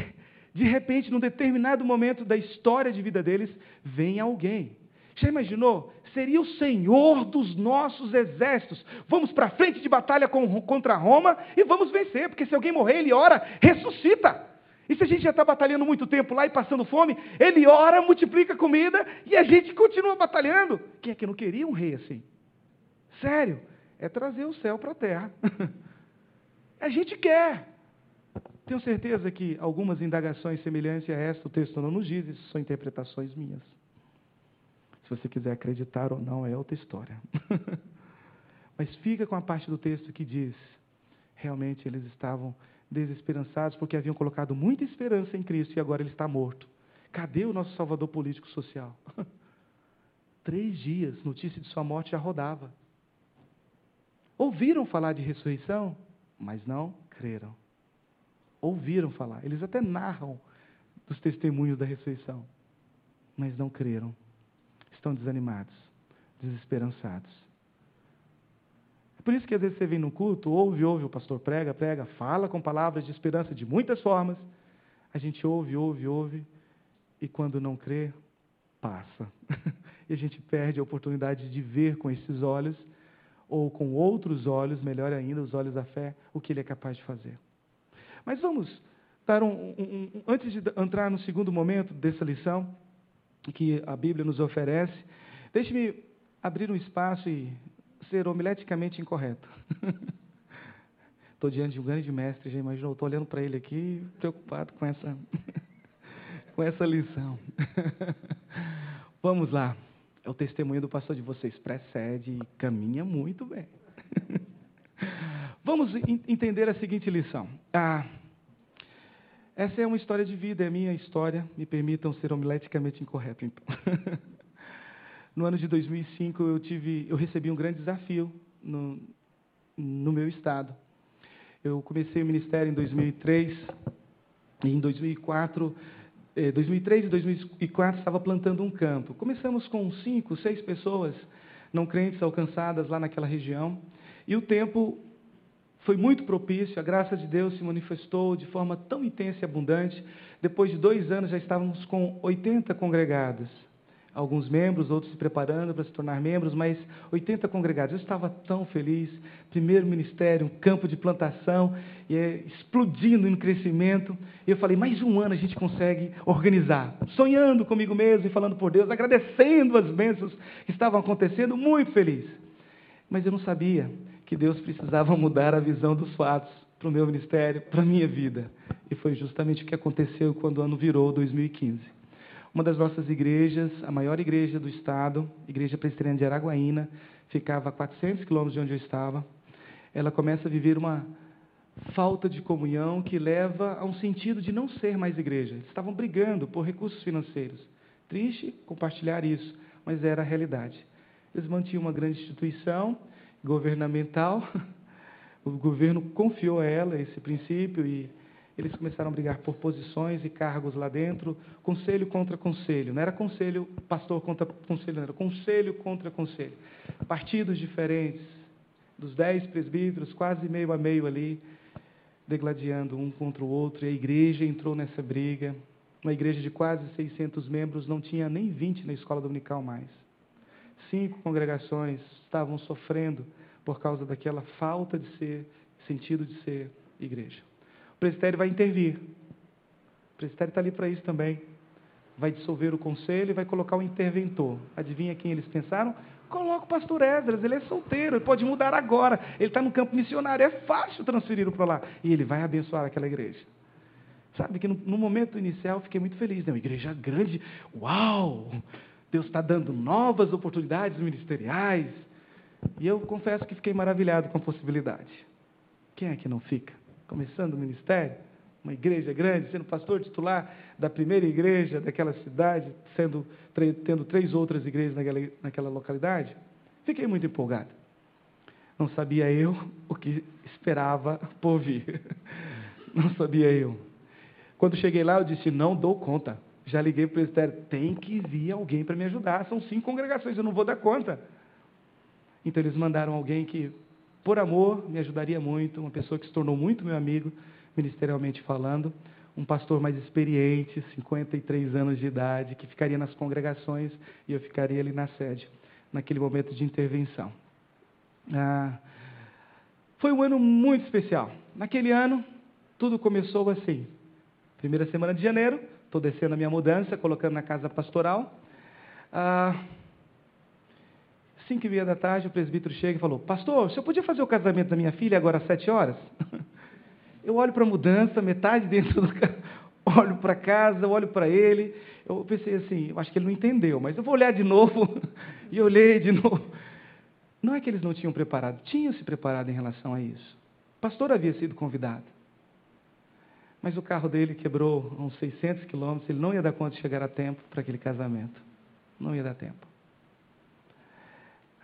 de repente, num determinado momento da história de vida deles, vem alguém. Já imaginou? Seria o Senhor dos nossos exércitos. Vamos para frente de batalha contra Roma e vamos vencer, porque se alguém morrer, ele ora, ressuscita. E se a gente já está batalhando muito tempo lá e passando fome, ele ora, multiplica comida e a gente continua batalhando. Quem é que não queria um rei assim? Sério, é trazer o céu para a terra. a gente quer. Tenho certeza que algumas indagações semelhantes a esta o texto não nos diz, isso são interpretações minhas. Se você quiser acreditar ou não, é outra história. Mas fica com a parte do texto que diz: realmente eles estavam desesperançados porque haviam colocado muita esperança em Cristo e agora ele está morto. Cadê o nosso salvador político social? Três dias, notícia de sua morte já rodava. Ouviram falar de ressurreição, mas não creram ouviram falar, eles até narram dos testemunhos da ressurreição, mas não creram. Estão desanimados, desesperançados. É por isso que às vezes você vem no culto, ouve, ouve, o pastor prega, prega, fala com palavras de esperança de muitas formas. A gente ouve, ouve, ouve, e quando não crê, passa. e a gente perde a oportunidade de ver com esses olhos, ou com outros olhos, melhor ainda, os olhos da fé, o que ele é capaz de fazer. Mas vamos dar um, um, um, antes de entrar no segundo momento dessa lição que a Bíblia nos oferece, deixe-me abrir um espaço e ser homileticamente incorreto. Estou diante de um grande mestre, já imaginou? Estou olhando para ele aqui, preocupado com essa, com essa lição. Vamos lá. É o testemunho do pastor de vocês. Precede e caminha muito bem. Vamos entender a seguinte lição. Ah, Essa é uma história de vida, é a minha história. Me permitam ser homileticamente incorreto, então. no ano de 2005, eu, tive, eu recebi um grande desafio no, no meu estado. Eu comecei o ministério em 2003, e em 2004, eh, 2003 e 2004 estava plantando um campo. Começamos com cinco, seis pessoas não crentes alcançadas lá naquela região, e o tempo foi muito propício, a graça de Deus se manifestou de forma tão intensa e abundante. Depois de dois anos já estávamos com 80 congregados. Alguns membros, outros se preparando para se tornar membros, mas 80 congregados. Eu estava tão feliz. Primeiro ministério, um campo de plantação, e é, explodindo em crescimento. E eu falei, mais um ano a gente consegue organizar. Sonhando comigo mesmo e falando por Deus, agradecendo as bênçãos que estavam acontecendo, muito feliz. Mas eu não sabia que Deus precisava mudar a visão dos fatos para o meu ministério, para a minha vida. E foi justamente o que aconteceu quando o ano virou 2015. Uma das nossas igrejas, a maior igreja do estado, Igreja Presbiteriana de Araguaína, ficava a 400 quilômetros de onde eu estava. Ela começa a viver uma falta de comunhão que leva a um sentido de não ser mais igreja. Eles estavam brigando por recursos financeiros. Triste compartilhar isso, mas era a realidade. Eles mantinham uma grande instituição, governamental. O governo confiou a ela esse princípio e eles começaram a brigar por posições e cargos lá dentro, conselho contra conselho. Não era conselho, pastor contra conselho, não era conselho contra conselho. Partidos diferentes, dos dez presbíteros, quase meio a meio ali, degladiando um contra o outro, e a igreja entrou nessa briga. Uma igreja de quase 600 membros, não tinha nem 20 na escola dominical mais. Cinco congregações estavam sofrendo por causa daquela falta de ser, sentido de ser igreja. O presbitério vai intervir. O presbitério está ali para isso também. Vai dissolver o conselho e vai colocar o interventor. Adivinha quem eles pensaram? Coloca o pastor Esdras, ele é solteiro, ele pode mudar agora. Ele está no campo missionário, é fácil transferi-lo para lá. E ele vai abençoar aquela igreja. Sabe que no, no momento inicial eu fiquei muito feliz, né? Uma igreja grande, uau! Deus está dando novas oportunidades ministeriais. E eu confesso que fiquei maravilhado com a possibilidade. Quem é que não fica? Começando o ministério, uma igreja grande, sendo pastor titular da primeira igreja daquela cidade, sendo, tendo três outras igrejas naquela, naquela localidade. Fiquei muito empolgado. Não sabia eu o que esperava por vir. Não sabia eu. Quando cheguei lá, eu disse: não dou conta. Já liguei para o presbitério: tem que vir alguém para me ajudar. São cinco congregações, eu não vou dar conta. Então eles mandaram alguém que, por amor, me ajudaria muito, uma pessoa que se tornou muito meu amigo, ministerialmente falando, um pastor mais experiente, 53 anos de idade, que ficaria nas congregações e eu ficaria ali na sede, naquele momento de intervenção. Ah, foi um ano muito especial. Naquele ano, tudo começou assim. Primeira semana de janeiro, estou descendo a minha mudança, colocando na casa pastoral. Ah, Cinco e meia da tarde, o presbítero chega e falou: Pastor, o senhor podia fazer o casamento da minha filha agora às sete horas? Eu olho para a mudança, metade dentro do carro, olho para casa, olho para ele. Eu pensei assim: eu acho que ele não entendeu, mas eu vou olhar de novo. e olhei de novo. Não é que eles não tinham preparado, tinham se preparado em relação a isso. O pastor havia sido convidado. Mas o carro dele quebrou uns 600 quilômetros, ele não ia dar conta de chegar a tempo para aquele casamento. Não ia dar tempo.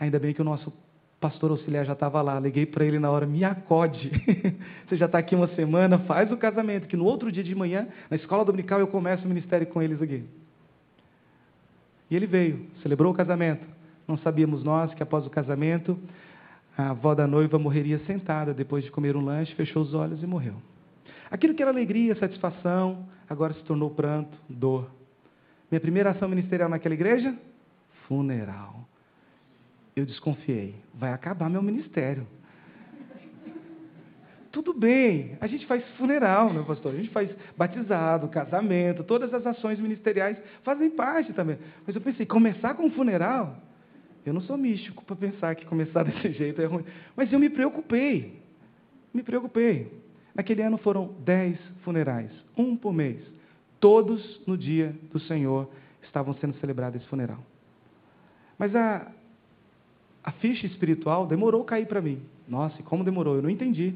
Ainda bem que o nosso pastor auxiliar já estava lá. Liguei para ele na hora, me acode. Você já está aqui uma semana, faz o casamento, que no outro dia de manhã, na escola dominical, eu começo o ministério com eles aqui. E ele veio, celebrou o casamento. Não sabíamos nós que após o casamento, a avó da noiva morreria sentada depois de comer um lanche, fechou os olhos e morreu. Aquilo que era alegria, satisfação, agora se tornou pranto, dor. Minha primeira ação ministerial naquela igreja? Funeral eu desconfiei. Vai acabar meu ministério. Tudo bem, a gente faz funeral, né, pastor? A gente faz batizado, casamento, todas as ações ministeriais fazem parte também. Mas eu pensei, começar com um funeral? Eu não sou místico para pensar que começar desse jeito é ruim. Mas eu me preocupei. Me preocupei. Naquele ano foram dez funerais, um por mês. Todos no dia do Senhor estavam sendo celebrados esse funeral. Mas a, a ficha espiritual demorou a cair para mim. Nossa, e como demorou? Eu não entendi.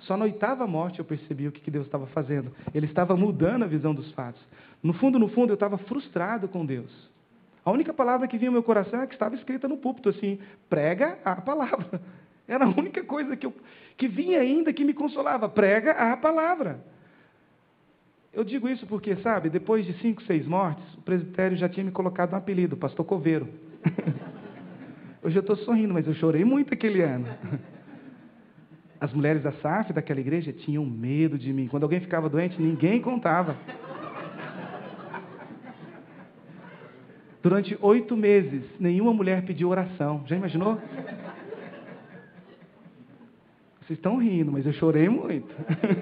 Só na oitava morte eu percebi o que Deus estava fazendo. Ele estava mudando a visão dos fatos. No fundo, no fundo, eu estava frustrado com Deus. A única palavra que vinha ao meu coração é que estava escrita no púlpito assim: prega a palavra. Era a única coisa que, eu, que vinha ainda que me consolava: prega a palavra. Eu digo isso porque, sabe, depois de cinco, seis mortes, o presbitério já tinha me colocado um apelido, Pastor Coveiro. Hoje eu estou sorrindo, mas eu chorei muito aquele ano. As mulheres da SAF, daquela igreja, tinham medo de mim. Quando alguém ficava doente, ninguém contava. Durante oito meses, nenhuma mulher pediu oração. Já imaginou? Vocês estão rindo, mas eu chorei muito.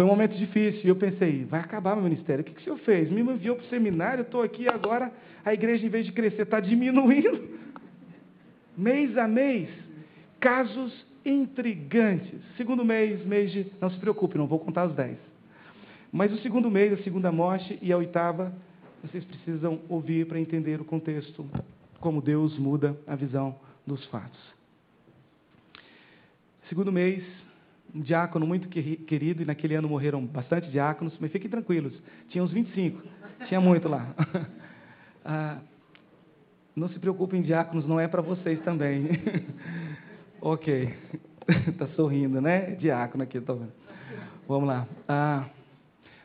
Foi um momento difícil. E eu pensei, vai acabar meu ministério. O que, que o senhor fez? Me enviou para o seminário, estou aqui agora, a igreja, em vez de crescer, está diminuindo. Mês a mês, casos intrigantes. Segundo mês, mês de. Não se preocupe, não vou contar os dez. Mas o segundo mês, a segunda morte e a oitava, vocês precisam ouvir para entender o contexto, como Deus muda a visão dos fatos. Segundo mês, um diácono muito querido, e naquele ano morreram bastante diáconos, mas fiquem tranquilos, tinha uns 25, tinha muito lá. Ah, não se preocupem, diáconos, não é para vocês também. ok, está sorrindo, né? Diácono aqui, estou vendo. Vamos lá. Ah,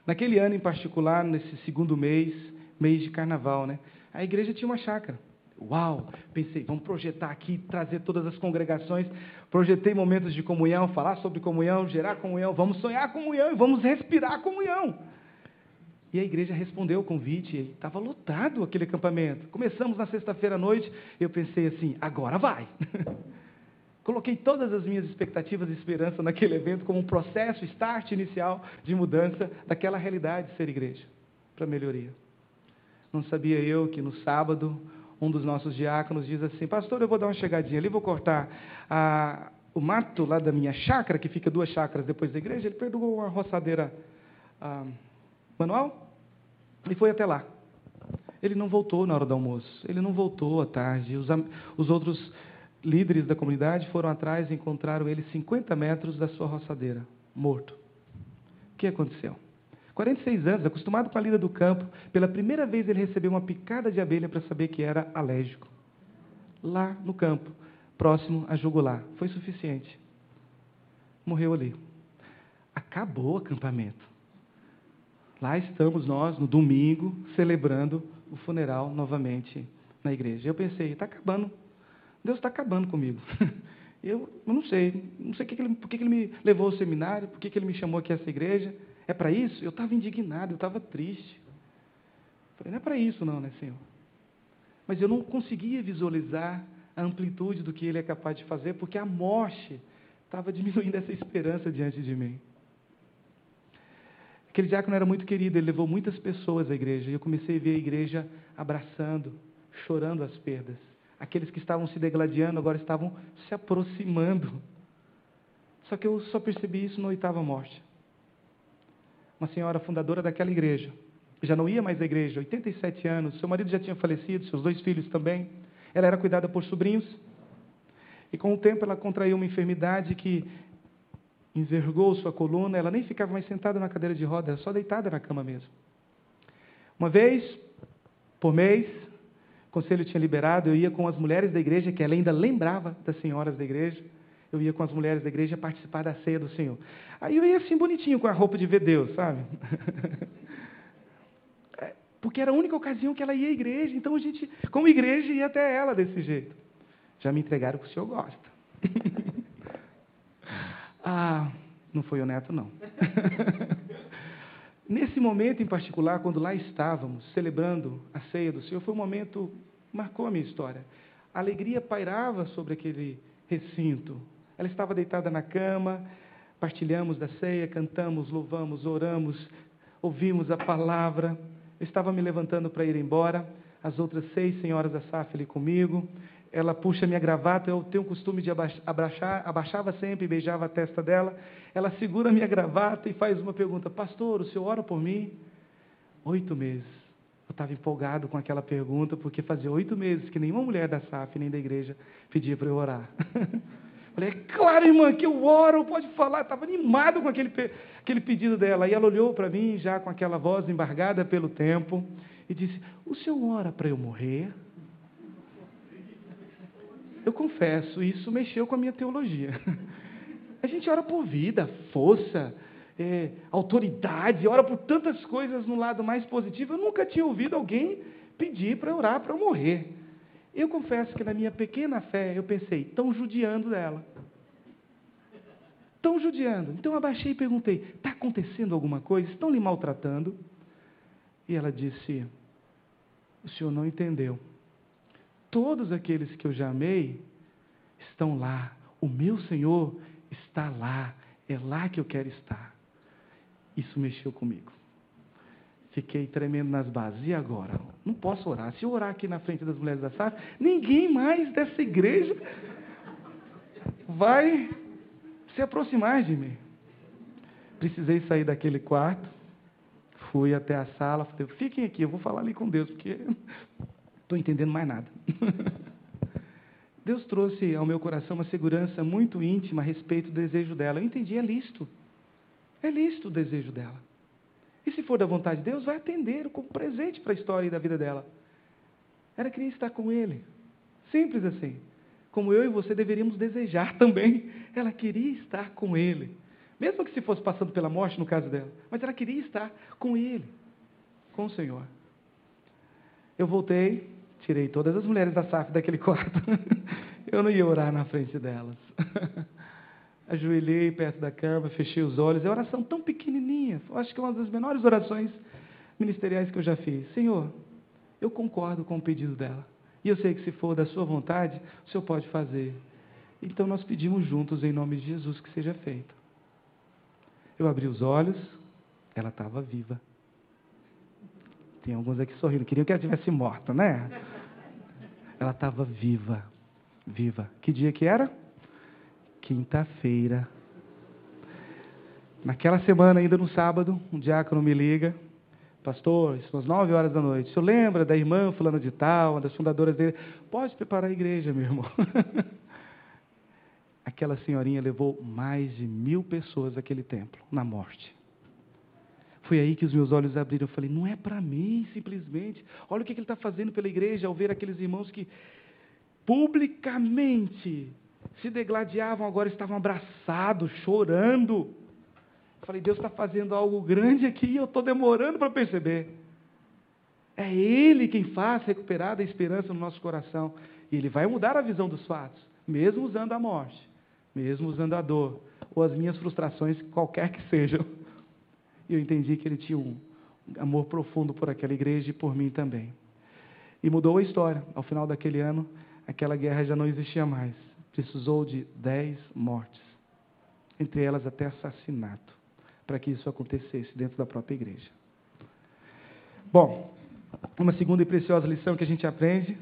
naquele ano em particular, nesse segundo mês, mês de carnaval, né? A igreja tinha uma chácara. Uau! Pensei, vamos projetar aqui, trazer todas as congregações. Projetei momentos de comunhão, falar sobre comunhão, gerar comunhão. Vamos sonhar comunhão e vamos respirar comunhão. E a igreja respondeu o convite, estava lotado aquele acampamento. Começamos na sexta-feira à noite, eu pensei assim, agora vai. Coloquei todas as minhas expectativas e esperança naquele evento como um processo, start inicial de mudança daquela realidade de ser igreja, para melhoria. Não sabia eu que no sábado um dos nossos diáconos diz assim: Pastor, eu vou dar uma chegadinha ali, vou cortar a, o mato lá da minha chácara, que fica duas chácaras depois da igreja. Ele pegou uma roçadeira ah, manual e foi até lá. Ele não voltou na hora do almoço, ele não voltou à tarde. Os, os outros líderes da comunidade foram atrás e encontraram ele 50 metros da sua roçadeira, morto. O que aconteceu? 46 anos, acostumado com a lida do campo, pela primeira vez ele recebeu uma picada de abelha para saber que era alérgico. Lá no campo, próximo a jugular. Foi suficiente. Morreu ali. Acabou o acampamento. Lá estamos nós, no domingo, celebrando o funeral novamente na igreja. Eu pensei, está acabando. Deus está acabando comigo. Eu, não sei, não sei por que, ele me levou ao seminário, por que ele me chamou aqui a essa igreja. É para isso? Eu estava indignado, eu estava triste. Falei, não é para isso não, né, Senhor? Mas eu não conseguia visualizar a amplitude do que Ele é capaz de fazer, porque a morte estava diminuindo essa esperança diante de mim. Aquele diácono era muito querido, ele levou muitas pessoas à igreja, e eu comecei a ver a igreja abraçando, chorando as perdas. Aqueles que estavam se degladiando agora estavam se aproximando. Só que eu só percebi isso na oitava morte uma senhora fundadora daquela igreja. Já não ia mais à igreja, 87 anos, seu marido já tinha falecido, seus dois filhos também. Ela era cuidada por sobrinhos. E com o tempo ela contraiu uma enfermidade que envergou sua coluna, ela nem ficava mais sentada na cadeira de rodas, só deitada na cama mesmo. Uma vez por mês, o conselho tinha liberado, eu ia com as mulheres da igreja, que ela ainda lembrava das senhoras da igreja, eu ia com as mulheres da igreja participar da ceia do Senhor. Aí eu ia assim bonitinho com a roupa de ver Deus, sabe? É, porque era a única ocasião que ela ia à igreja, então a gente, como igreja, ia até ela desse jeito. Já me entregaram que o senhor gosta. ah, não foi o neto, não. Nesse momento em particular, quando lá estávamos celebrando a ceia do Senhor, foi um momento que marcou a minha história. A alegria pairava sobre aquele recinto, ela estava deitada na cama, partilhamos da ceia, cantamos, louvamos, oramos, ouvimos a palavra. Eu estava me levantando para ir embora, as outras seis senhoras da SAF ali comigo. Ela puxa minha gravata, eu tenho o costume de abaixar, abaixava sempre e beijava a testa dela. Ela segura minha gravata e faz uma pergunta: Pastor, o senhor ora por mim? Oito meses. Eu estava empolgado com aquela pergunta, porque fazia oito meses que nenhuma mulher da SAF nem da igreja pedia para eu orar. Falei, é claro, irmã, que eu oro, pode falar. Estava animado com aquele, aquele pedido dela. E ela olhou para mim, já com aquela voz embargada pelo tempo, e disse: O senhor ora para eu morrer? Eu confesso, isso mexeu com a minha teologia. A gente ora por vida, força, é, autoridade, ora por tantas coisas no lado mais positivo. Eu nunca tinha ouvido alguém pedir para orar para eu morrer. Eu confesso que na minha pequena fé eu pensei, estão judiando dela. Estão judiando. Então eu abaixei e perguntei: está acontecendo alguma coisa? Estão lhe maltratando? E ela disse: o senhor não entendeu. Todos aqueles que eu já amei estão lá. O meu Senhor está lá. É lá que eu quero estar. Isso mexeu comigo. Fiquei tremendo nas bases. E agora? Não posso orar. Se eu orar aqui na frente das mulheres da SAF, ninguém mais dessa igreja vai se aproximar de mim. Precisei sair daquele quarto, fui até a sala, falei, fiquem aqui, eu vou falar ali com Deus, porque estou entendendo mais nada. Deus trouxe ao meu coração uma segurança muito íntima a respeito do desejo dela. Eu entendi, é lícito. É lícito o desejo dela. E se for da vontade de Deus, vai atender como presente para a história e da vida dela. Ela queria estar com Ele. Simples assim. Como eu e você deveríamos desejar também. Ela queria estar com Ele. Mesmo que se fosse passando pela morte, no caso dela. Mas ela queria estar com Ele, com o Senhor. Eu voltei, tirei todas as mulheres da SAF daquele quarto. eu não ia orar na frente delas. ajoelhei perto da cama, fechei os olhos. É uma oração tão pequenininha. Acho que é uma das menores orações ministeriais que eu já fiz. Senhor, eu concordo com o pedido dela. E eu sei que se for da sua vontade, o Senhor pode fazer. Então nós pedimos juntos, em nome de Jesus, que seja feito. Eu abri os olhos, ela estava viva. Tem alguns aqui sorrindo, queriam que ela tivesse morta, né? Ela estava viva, viva. Que dia que era? Quinta-feira. Naquela semana, ainda no sábado, um diácono me liga, pastor, são as nove horas da noite. O senhor lembra da irmã fulana de tal, uma das fundadoras dele? Pode preparar a igreja, meu irmão. Aquela senhorinha levou mais de mil pessoas àquele templo, na morte. Foi aí que os meus olhos abriram. Eu falei, não é para mim, simplesmente. Olha o que ele está fazendo pela igreja ao ver aqueles irmãos que publicamente se degladiavam, agora estavam abraçados, chorando. Eu falei, Deus está fazendo algo grande aqui e eu estou demorando para perceber. É Ele quem faz recuperar a esperança no nosso coração. E Ele vai mudar a visão dos fatos, mesmo usando a morte, mesmo usando a dor, ou as minhas frustrações, qualquer que sejam. E eu entendi que Ele tinha um amor profundo por aquela igreja e por mim também. E mudou a história. Ao final daquele ano, aquela guerra já não existia mais precisou de dez mortes, entre elas até assassinato, para que isso acontecesse dentro da própria igreja. Bom, uma segunda e preciosa lição que a gente aprende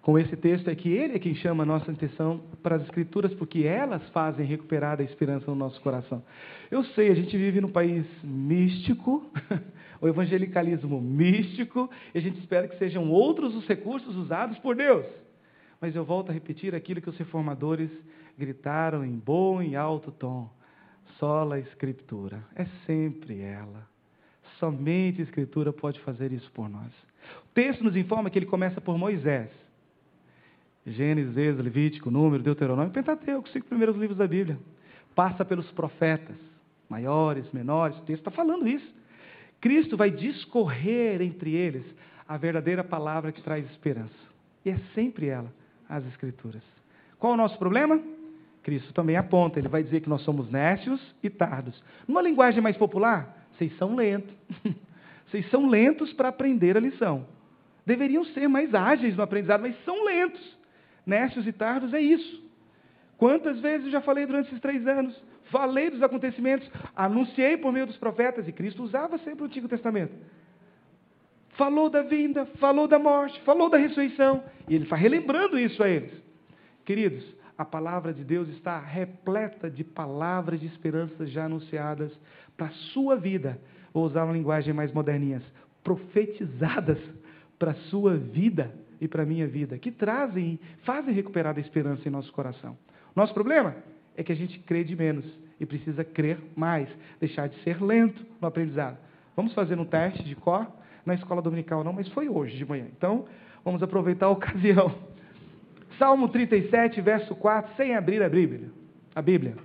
com esse texto é que ele é quem chama a nossa atenção para as Escrituras, porque elas fazem recuperar a esperança no nosso coração. Eu sei, a gente vive num país místico, o evangelicalismo místico, e a gente espera que sejam outros os recursos usados por Deus. Mas eu volto a repetir aquilo que os reformadores gritaram em bom e alto tom: sola a Escritura. É sempre ela. Somente a Escritura pode fazer isso por nós. O texto nos informa que ele começa por Moisés. Gênesis, Êxodo, Levítico, Número, Deuteronômio, Pentateuco, os cinco primeiros livros da Bíblia. Passa pelos profetas, maiores, menores, o texto está falando isso. Cristo vai discorrer entre eles a verdadeira palavra que traz esperança. E é sempre ela as Escrituras. Qual o nosso problema? Cristo também aponta, ele vai dizer que nós somos nécios e tardos. Numa linguagem mais popular, vocês são lentos. vocês são lentos para aprender a lição. Deveriam ser mais ágeis no aprendizado, mas são lentos. Nécios e tardos é isso. Quantas vezes eu já falei durante esses três anos? Falei dos acontecimentos, anunciei por meio dos profetas, e Cristo usava sempre o Antigo Testamento falou da vinda, falou da morte, falou da ressurreição. E ele está relembrando isso a eles. Queridos, a palavra de Deus está repleta de palavras de esperança já anunciadas para a sua vida. Vou usar uma linguagem mais moderninha, profetizadas para a sua vida e para a minha vida, que trazem, fazem recuperar a esperança em nosso coração. Nosso problema é que a gente crê de menos e precisa crer mais, deixar de ser lento no aprendizado. Vamos fazer um teste de cor na escola dominical, não, mas foi hoje de manhã. Então, vamos aproveitar a ocasião. Salmo 37, verso 4, sem abrir a Bíblia. A Bíblia.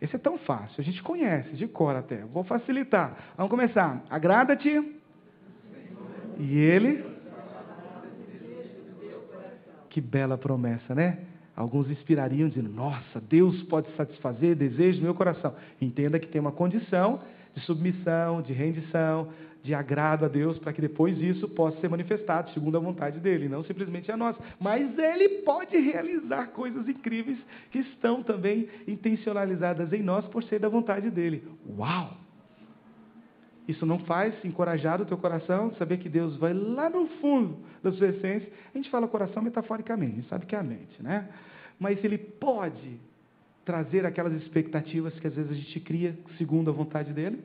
Esse é tão fácil, a gente conhece de cor até. Vou facilitar. Vamos começar. Agrada-te. E ele. Que bela promessa, né? Alguns inspirariam dizendo: Nossa, Deus pode satisfazer desejos do meu coração. Entenda que tem uma condição de submissão, de rendição, de agrado a Deus, para que depois isso possa ser manifestado segundo a vontade dele, não simplesmente a nossa. Mas ele pode realizar coisas incríveis que estão também intencionalizadas em nós por ser da vontade dele. Uau! Isso não faz encorajar o teu coração, saber que Deus vai lá no fundo da sua essência. A gente fala coração metaforicamente, a gente sabe que é a mente, né? Mas ele pode trazer aquelas expectativas que às vezes a gente cria segundo a vontade dele,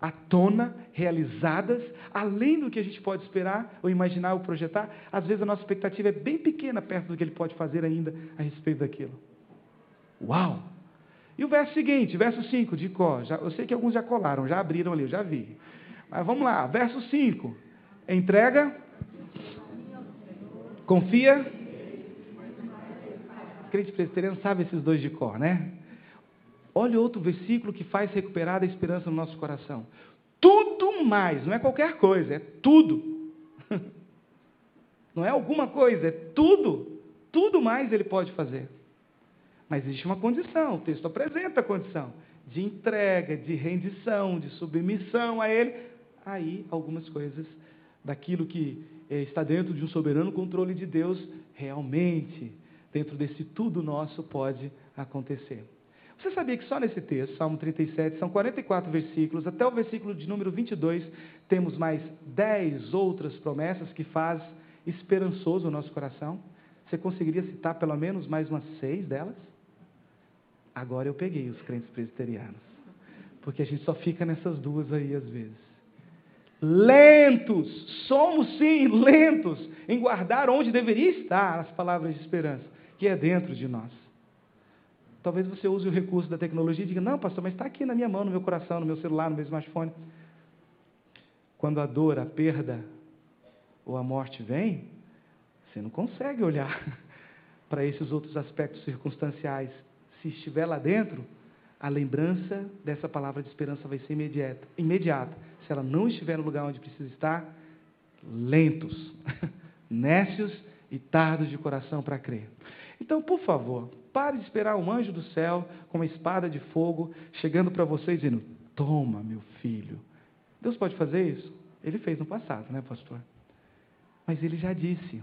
à tona, realizadas, além do que a gente pode esperar, ou imaginar, ou projetar. Às vezes a nossa expectativa é bem pequena perto do que ele pode fazer ainda a respeito daquilo. Uau! E o verso seguinte, verso 5 de Có, já, eu sei que alguns já colaram, já abriram ali, eu já vi. Mas vamos lá, verso 5. Entrega, confia. Crente presbiteriano sabe esses dois de cor, né? Olha outro versículo que faz recuperar a esperança no nosso coração. Tudo mais, não é qualquer coisa, é tudo. Não é alguma coisa, é tudo. Tudo mais ele pode fazer. Mas existe uma condição, o texto apresenta a condição de entrega, de rendição, de submissão a Ele. Aí, algumas coisas daquilo que eh, está dentro de um soberano controle de Deus, realmente, dentro desse tudo nosso, pode acontecer. Você sabia que só nesse texto, Salmo 37, são 44 versículos, até o versículo de número 22, temos mais 10 outras promessas que faz esperançoso o nosso coração? Você conseguiria citar pelo menos mais umas seis delas? Agora eu peguei os crentes presbiterianos. Porque a gente só fica nessas duas aí às vezes. Lentos, somos sim lentos em guardar onde deveria estar as palavras de esperança, que é dentro de nós. Talvez você use o recurso da tecnologia e diga: Não, pastor, mas está aqui na minha mão, no meu coração, no meu celular, no meu smartphone. Quando a dor, a perda ou a morte vem, você não consegue olhar para esses outros aspectos circunstanciais se estiver lá dentro, a lembrança dessa palavra de esperança vai ser imediata. imediata. Se ela não estiver no lugar onde precisa estar, lentos, nécios e tardos de coração para crer. Então, por favor, pare de esperar um anjo do céu com uma espada de fogo chegando para você dizendo: Toma, meu filho. Deus pode fazer isso? Ele fez no passado, né, pastor? Mas ele já disse: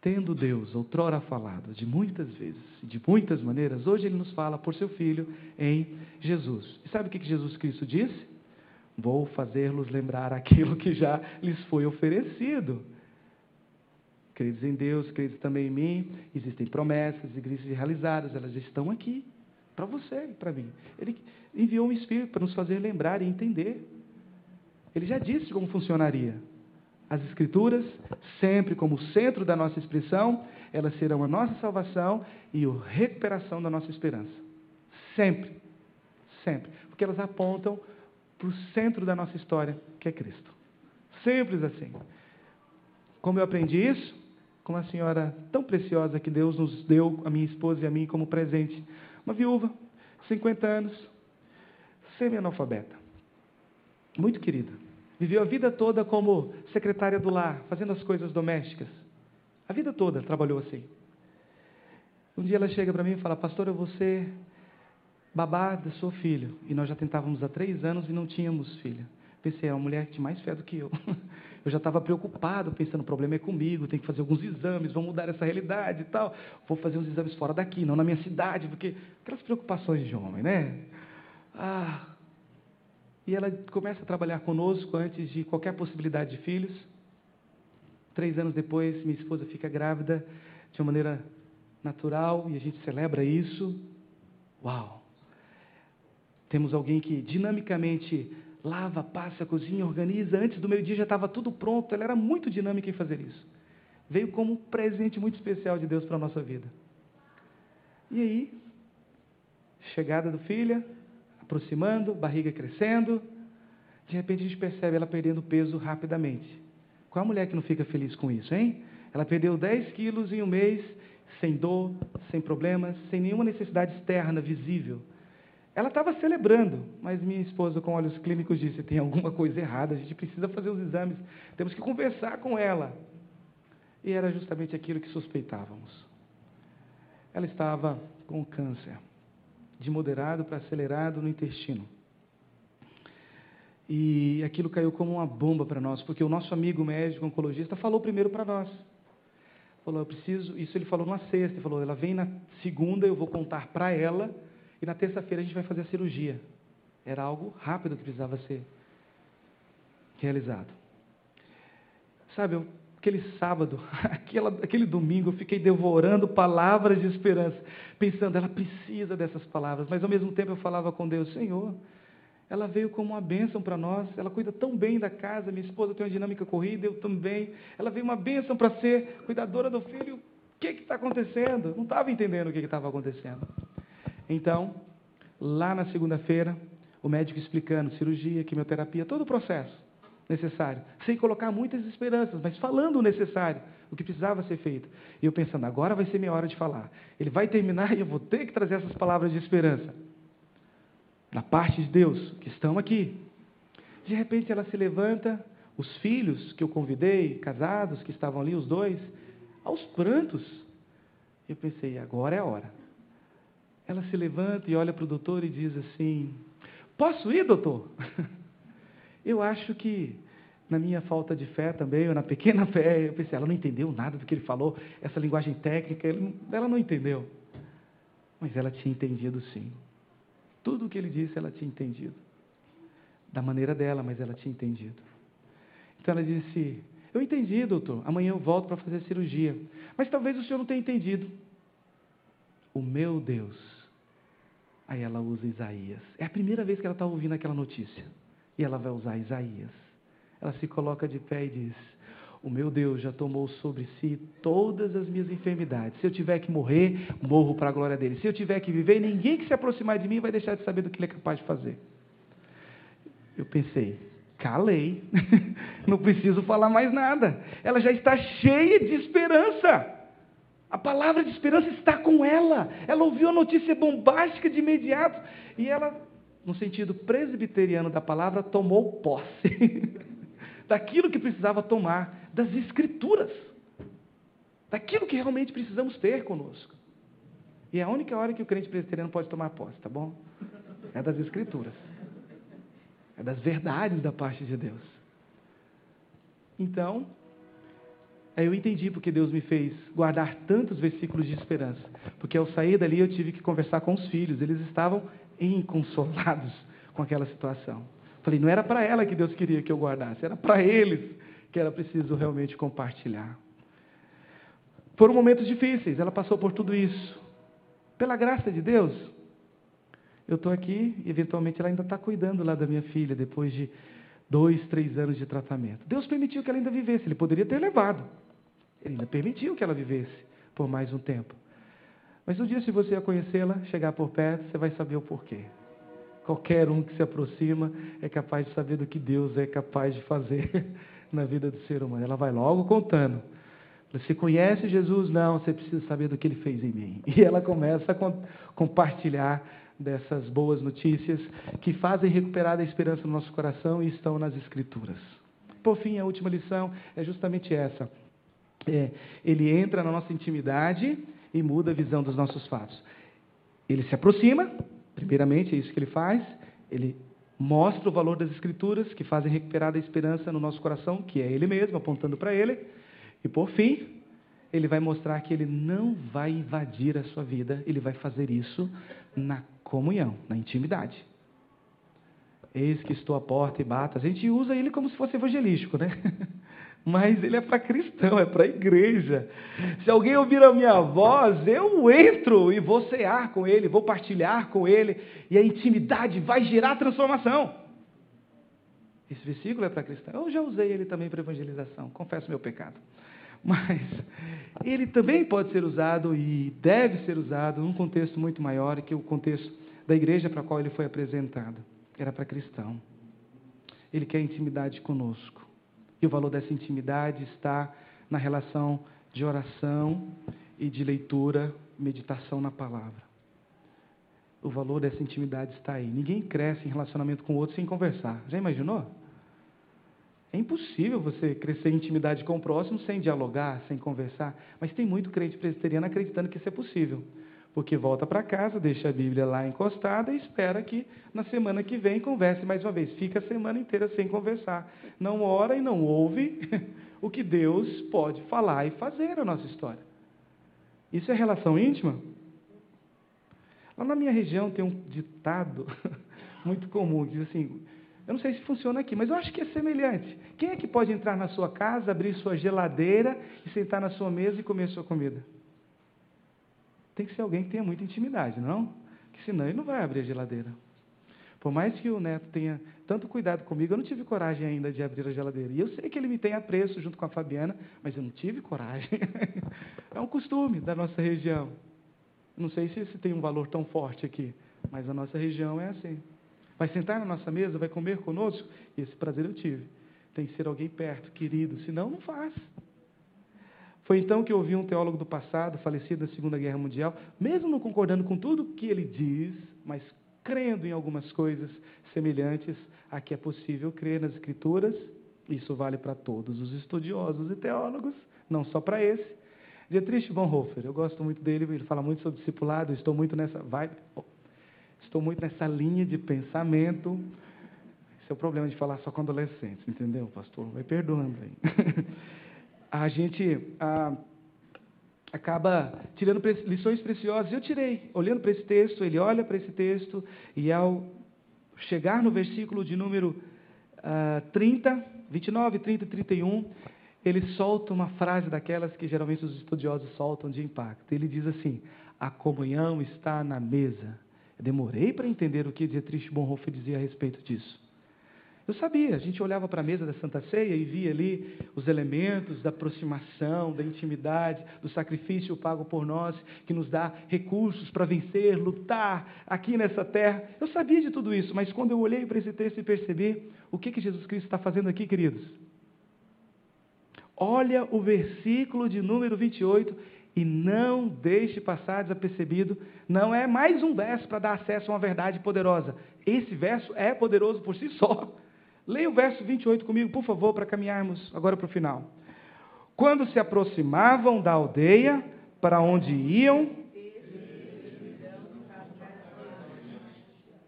tendo Deus outrora falado de muitas vezes, de muitas maneiras, hoje Ele nos fala por seu Filho em Jesus. E sabe o que Jesus Cristo disse? Vou fazer-los lembrar aquilo que já lhes foi oferecido. Credes em Deus, credes também em mim. Existem promessas, igrejas realizadas, elas estão aqui para você e para mim. Ele enviou um Espírito para nos fazer lembrar e entender. Ele já disse como funcionaria. As Escrituras, sempre como centro da nossa expressão, elas serão a nossa salvação e a recuperação da nossa esperança. Sempre. Sempre. Porque elas apontam para o centro da nossa história, que é Cristo. Simples assim. Como eu aprendi isso? Com uma senhora tão preciosa que Deus nos deu, a minha esposa e a mim, como presente. Uma viúva, 50 anos, semi-analfabeta. Muito querida Viveu a vida toda como secretária do lar, fazendo as coisas domésticas. A vida toda trabalhou assim. Um dia ela chega para mim e fala: Pastor, eu vou ser babá do seu filho. E nós já tentávamos há três anos e não tínhamos filha. Pensei, é uma mulher que tinha mais fé do que eu. Eu já estava preocupado, pensando, o problema é comigo, tem que fazer alguns exames, vamos mudar essa realidade e tal. Vou fazer uns exames fora daqui, não na minha cidade, porque aquelas preocupações de homem, né? Ah, e ela começa a trabalhar conosco antes de qualquer possibilidade de filhos. Três anos depois, minha esposa fica grávida de uma maneira natural e a gente celebra isso. Uau! Temos alguém que dinamicamente lava, passa, cozinha, organiza. Antes do meio-dia já estava tudo pronto. Ela era muito dinâmica em fazer isso. Veio como um presente muito especial de Deus para a nossa vida. E aí, chegada do filho, aproximando, barriga crescendo. De repente a gente percebe ela perdendo peso rapidamente. Qual mulher que não fica feliz com isso, hein? Ela perdeu 10 quilos em um mês, sem dor, sem problemas, sem nenhuma necessidade externa visível. Ela estava celebrando, mas minha esposa, com olhos clínicos, disse: tem alguma coisa errada, a gente precisa fazer os exames, temos que conversar com ela. E era justamente aquilo que suspeitávamos. Ela estava com câncer, de moderado para acelerado no intestino. E aquilo caiu como uma bomba para nós, porque o nosso amigo médico oncologista falou primeiro para nós. Falou, eu preciso, isso ele falou numa sexta, ele falou, ela vem na segunda, eu vou contar para ela, e na terça-feira a gente vai fazer a cirurgia. Era algo rápido que precisava ser realizado. Sabe, eu, aquele sábado, aquela, aquele domingo, eu fiquei devorando palavras de esperança, pensando, ela precisa dessas palavras, mas ao mesmo tempo eu falava com Deus, Senhor, ela veio como uma bênção para nós, ela cuida tão bem da casa, minha esposa tem uma dinâmica corrida, eu também. Ela veio uma bênção para ser cuidadora do filho. O que está acontecendo? Não estava entendendo o que estava acontecendo. Então, lá na segunda-feira, o médico explicando cirurgia, quimioterapia, todo o processo necessário, sem colocar muitas esperanças, mas falando o necessário, o que precisava ser feito. E eu pensando, agora vai ser minha hora de falar. Ele vai terminar e eu vou ter que trazer essas palavras de esperança da parte de Deus, que estão aqui. De repente ela se levanta, os filhos que eu convidei, casados, que estavam ali, os dois, aos prantos. Eu pensei, agora é a hora. Ela se levanta e olha para o doutor e diz assim: Posso ir, doutor? Eu acho que na minha falta de fé também, ou na pequena fé, eu pensei, ela não entendeu nada do que ele falou, essa linguagem técnica, ela não entendeu. Mas ela tinha entendido sim. Tudo o que ele disse, ela tinha entendido. Da maneira dela, mas ela tinha entendido. Então ela disse: Eu entendi, doutor. Amanhã eu volto para fazer a cirurgia. Mas talvez o senhor não tenha entendido. O meu Deus. Aí ela usa Isaías. É a primeira vez que ela está ouvindo aquela notícia. E ela vai usar Isaías. Ela se coloca de pé e diz: o meu Deus já tomou sobre si todas as minhas enfermidades. Se eu tiver que morrer, morro para a glória dele. Se eu tiver que viver, ninguém que se aproximar de mim vai deixar de saber do que ele é capaz de fazer. Eu pensei, calei, não preciso falar mais nada. Ela já está cheia de esperança. A palavra de esperança está com ela. Ela ouviu a notícia bombástica de imediato e ela, no sentido presbiteriano da palavra, tomou posse daquilo que precisava tomar das Escrituras, daquilo que realmente precisamos ter conosco. E é a única hora que o crente presbiteriano pode tomar posse, tá bom? É das Escrituras, é das verdades da parte de Deus. Então, aí eu entendi porque Deus me fez guardar tantos versículos de esperança. Porque ao sair dali eu tive que conversar com os filhos, eles estavam inconsolados com aquela situação. Falei, não era para ela que Deus queria que eu guardasse, era para eles que era preciso realmente compartilhar. Foram momentos difíceis, ela passou por tudo isso. Pela graça de Deus, eu estou aqui eventualmente ela ainda está cuidando lá da minha filha, depois de dois, três anos de tratamento. Deus permitiu que ela ainda vivesse, Ele poderia ter levado. Ele ainda permitiu que ela vivesse por mais um tempo. Mas um dia, se você a conhecê-la, chegar por perto, você vai saber o porquê. Qualquer um que se aproxima é capaz de saber do que Deus é capaz de fazer na vida do ser humano. Ela vai logo contando. Você conhece Jesus? Não, você precisa saber do que ele fez em mim. E ela começa a compartilhar dessas boas notícias que fazem recuperar a esperança no nosso coração e estão nas Escrituras. Por fim, a última lição é justamente essa. É, ele entra na nossa intimidade e muda a visão dos nossos fatos. Ele se aproxima, primeiramente, é isso que ele faz, ele mostra o valor das Escrituras, que fazem recuperar a esperança no nosso coração, que é Ele mesmo, apontando para Ele. E por fim, Ele vai mostrar que Ele não vai invadir a sua vida, Ele vai fazer isso na comunhão, na intimidade. Eis que estou à porta e bato. A gente usa ele como se fosse evangelístico, né? mas ele é para cristão, é para a igreja. Se alguém ouvir a minha voz, eu entro e vou cear com ele, vou partilhar com ele, e a intimidade vai gerar transformação. Esse versículo é para cristão. Eu já usei ele também para evangelização, confesso meu pecado. Mas ele também pode ser usado e deve ser usado num contexto muito maior, que o contexto da igreja para a qual ele foi apresentado. Era para cristão. Ele quer intimidade conosco. E o valor dessa intimidade está na relação de oração e de leitura, meditação na palavra. O valor dessa intimidade está aí. Ninguém cresce em relacionamento com o outro sem conversar. Já imaginou? É impossível você crescer em intimidade com o próximo sem dialogar, sem conversar. Mas tem muito crente presbiteriano acreditando que isso é possível. Porque volta para casa, deixa a Bíblia lá encostada e espera que na semana que vem converse mais uma vez. Fica a semana inteira sem conversar. Não ora e não ouve o que Deus pode falar e fazer na nossa história. Isso é relação íntima? Lá na minha região tem um ditado muito comum que diz assim: eu não sei se funciona aqui, mas eu acho que é semelhante. Quem é que pode entrar na sua casa, abrir sua geladeira e sentar na sua mesa e comer sua comida? Tem que ser alguém que tenha muita intimidade, não? Que senão ele não vai abrir a geladeira. Por mais que o neto tenha tanto cuidado comigo, eu não tive coragem ainda de abrir a geladeira. E eu sei que ele me tem apreço junto com a Fabiana, mas eu não tive coragem. é um costume da nossa região. Não sei se, se tem um valor tão forte aqui, mas a nossa região é assim. Vai sentar na nossa mesa, vai comer conosco? E esse prazer eu tive. Tem que ser alguém perto, querido, senão não faz. Foi então que eu ouvi um teólogo do passado, falecido na Segunda Guerra Mundial, mesmo não concordando com tudo que ele diz, mas crendo em algumas coisas semelhantes a que é possível crer nas Escrituras, isso vale para todos os estudiosos e teólogos, não só para esse. Dietrich Bonhoeffer, eu gosto muito dele, ele fala muito sobre discipulado, estou muito nessa vibe, estou muito nessa linha de pensamento. Esse é o problema de falar só com adolescentes, entendeu, pastor? Vai perdoando aí. a gente acaba tirando lições preciosas. Eu tirei, olhando para esse texto, ele olha para esse texto, e ao chegar no versículo de número uh, 30, 29, 30 e 31, ele solta uma frase daquelas que geralmente os estudiosos soltam de impacto. Ele diz assim: A comunhão está na mesa. Eu demorei para entender o que Dietrich Bonhoeffer dizia a respeito disso. Eu sabia, a gente olhava para a mesa da Santa Ceia e via ali os elementos da aproximação, da intimidade, do sacrifício pago por nós, que nos dá recursos para vencer, lutar aqui nessa terra. Eu sabia de tudo isso, mas quando eu olhei para esse texto e percebi o que, que Jesus Cristo está fazendo aqui, queridos. Olha o versículo de número 28 e não deixe passar desapercebido. Não é mais um verso para dar acesso a uma verdade poderosa. Esse verso é poderoso por si só. Leia o verso 28 comigo, por favor, para caminharmos agora para o final. Quando se aproximavam da aldeia, para onde iam?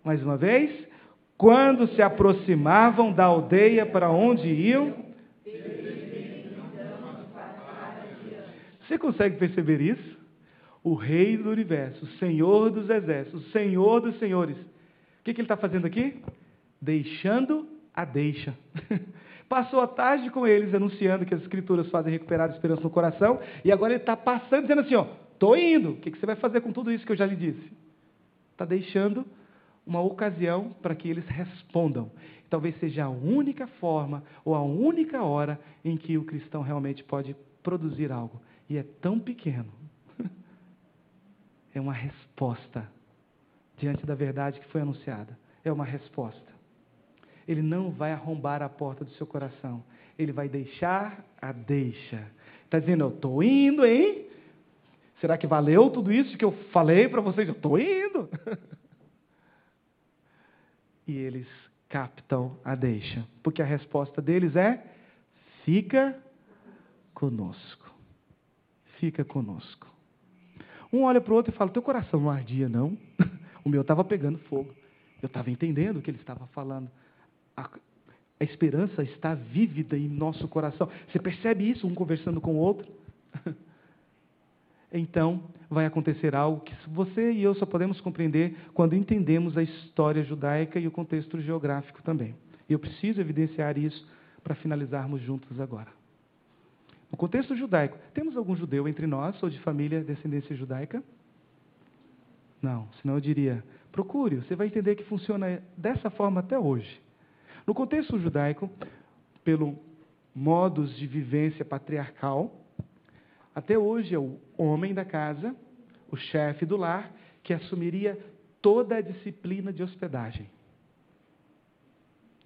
Mais uma vez. Quando se aproximavam da aldeia, para onde iam? Você consegue perceber isso? O Rei do universo, o Senhor dos exércitos, o Senhor dos senhores. O que, que ele está fazendo aqui? Deixando a deixa. Passou a tarde com eles anunciando que as escrituras fazem recuperar a esperança no coração, e agora ele está passando dizendo assim: ó, estou indo, o que você vai fazer com tudo isso que eu já lhe disse? Está deixando uma ocasião para que eles respondam. Talvez seja a única forma ou a única hora em que o cristão realmente pode produzir algo. E é tão pequeno. É uma resposta diante da verdade que foi anunciada. É uma resposta. Ele não vai arrombar a porta do seu coração. Ele vai deixar a deixa. Está dizendo, eu estou indo, hein? Será que valeu tudo isso que eu falei para vocês? Eu estou indo. e eles captam a deixa. Porque a resposta deles é: fica conosco. Fica conosco. Um olha para o outro e fala: Teu coração não ardia, não? o meu estava pegando fogo. Eu estava entendendo o que ele estava falando a, a esperança está vívida em nosso coração. Você percebe isso, um conversando com o outro? Então, vai acontecer algo que você e eu só podemos compreender quando entendemos a história judaica e o contexto geográfico também. Eu preciso evidenciar isso para finalizarmos juntos agora. No contexto judaico, temos algum judeu entre nós ou de família descendência judaica? Não, senão eu diria, procure, você vai entender que funciona dessa forma até hoje. No contexto judaico, pelo modus de vivência patriarcal, até hoje é o homem da casa, o chefe do lar, que assumiria toda a disciplina de hospedagem.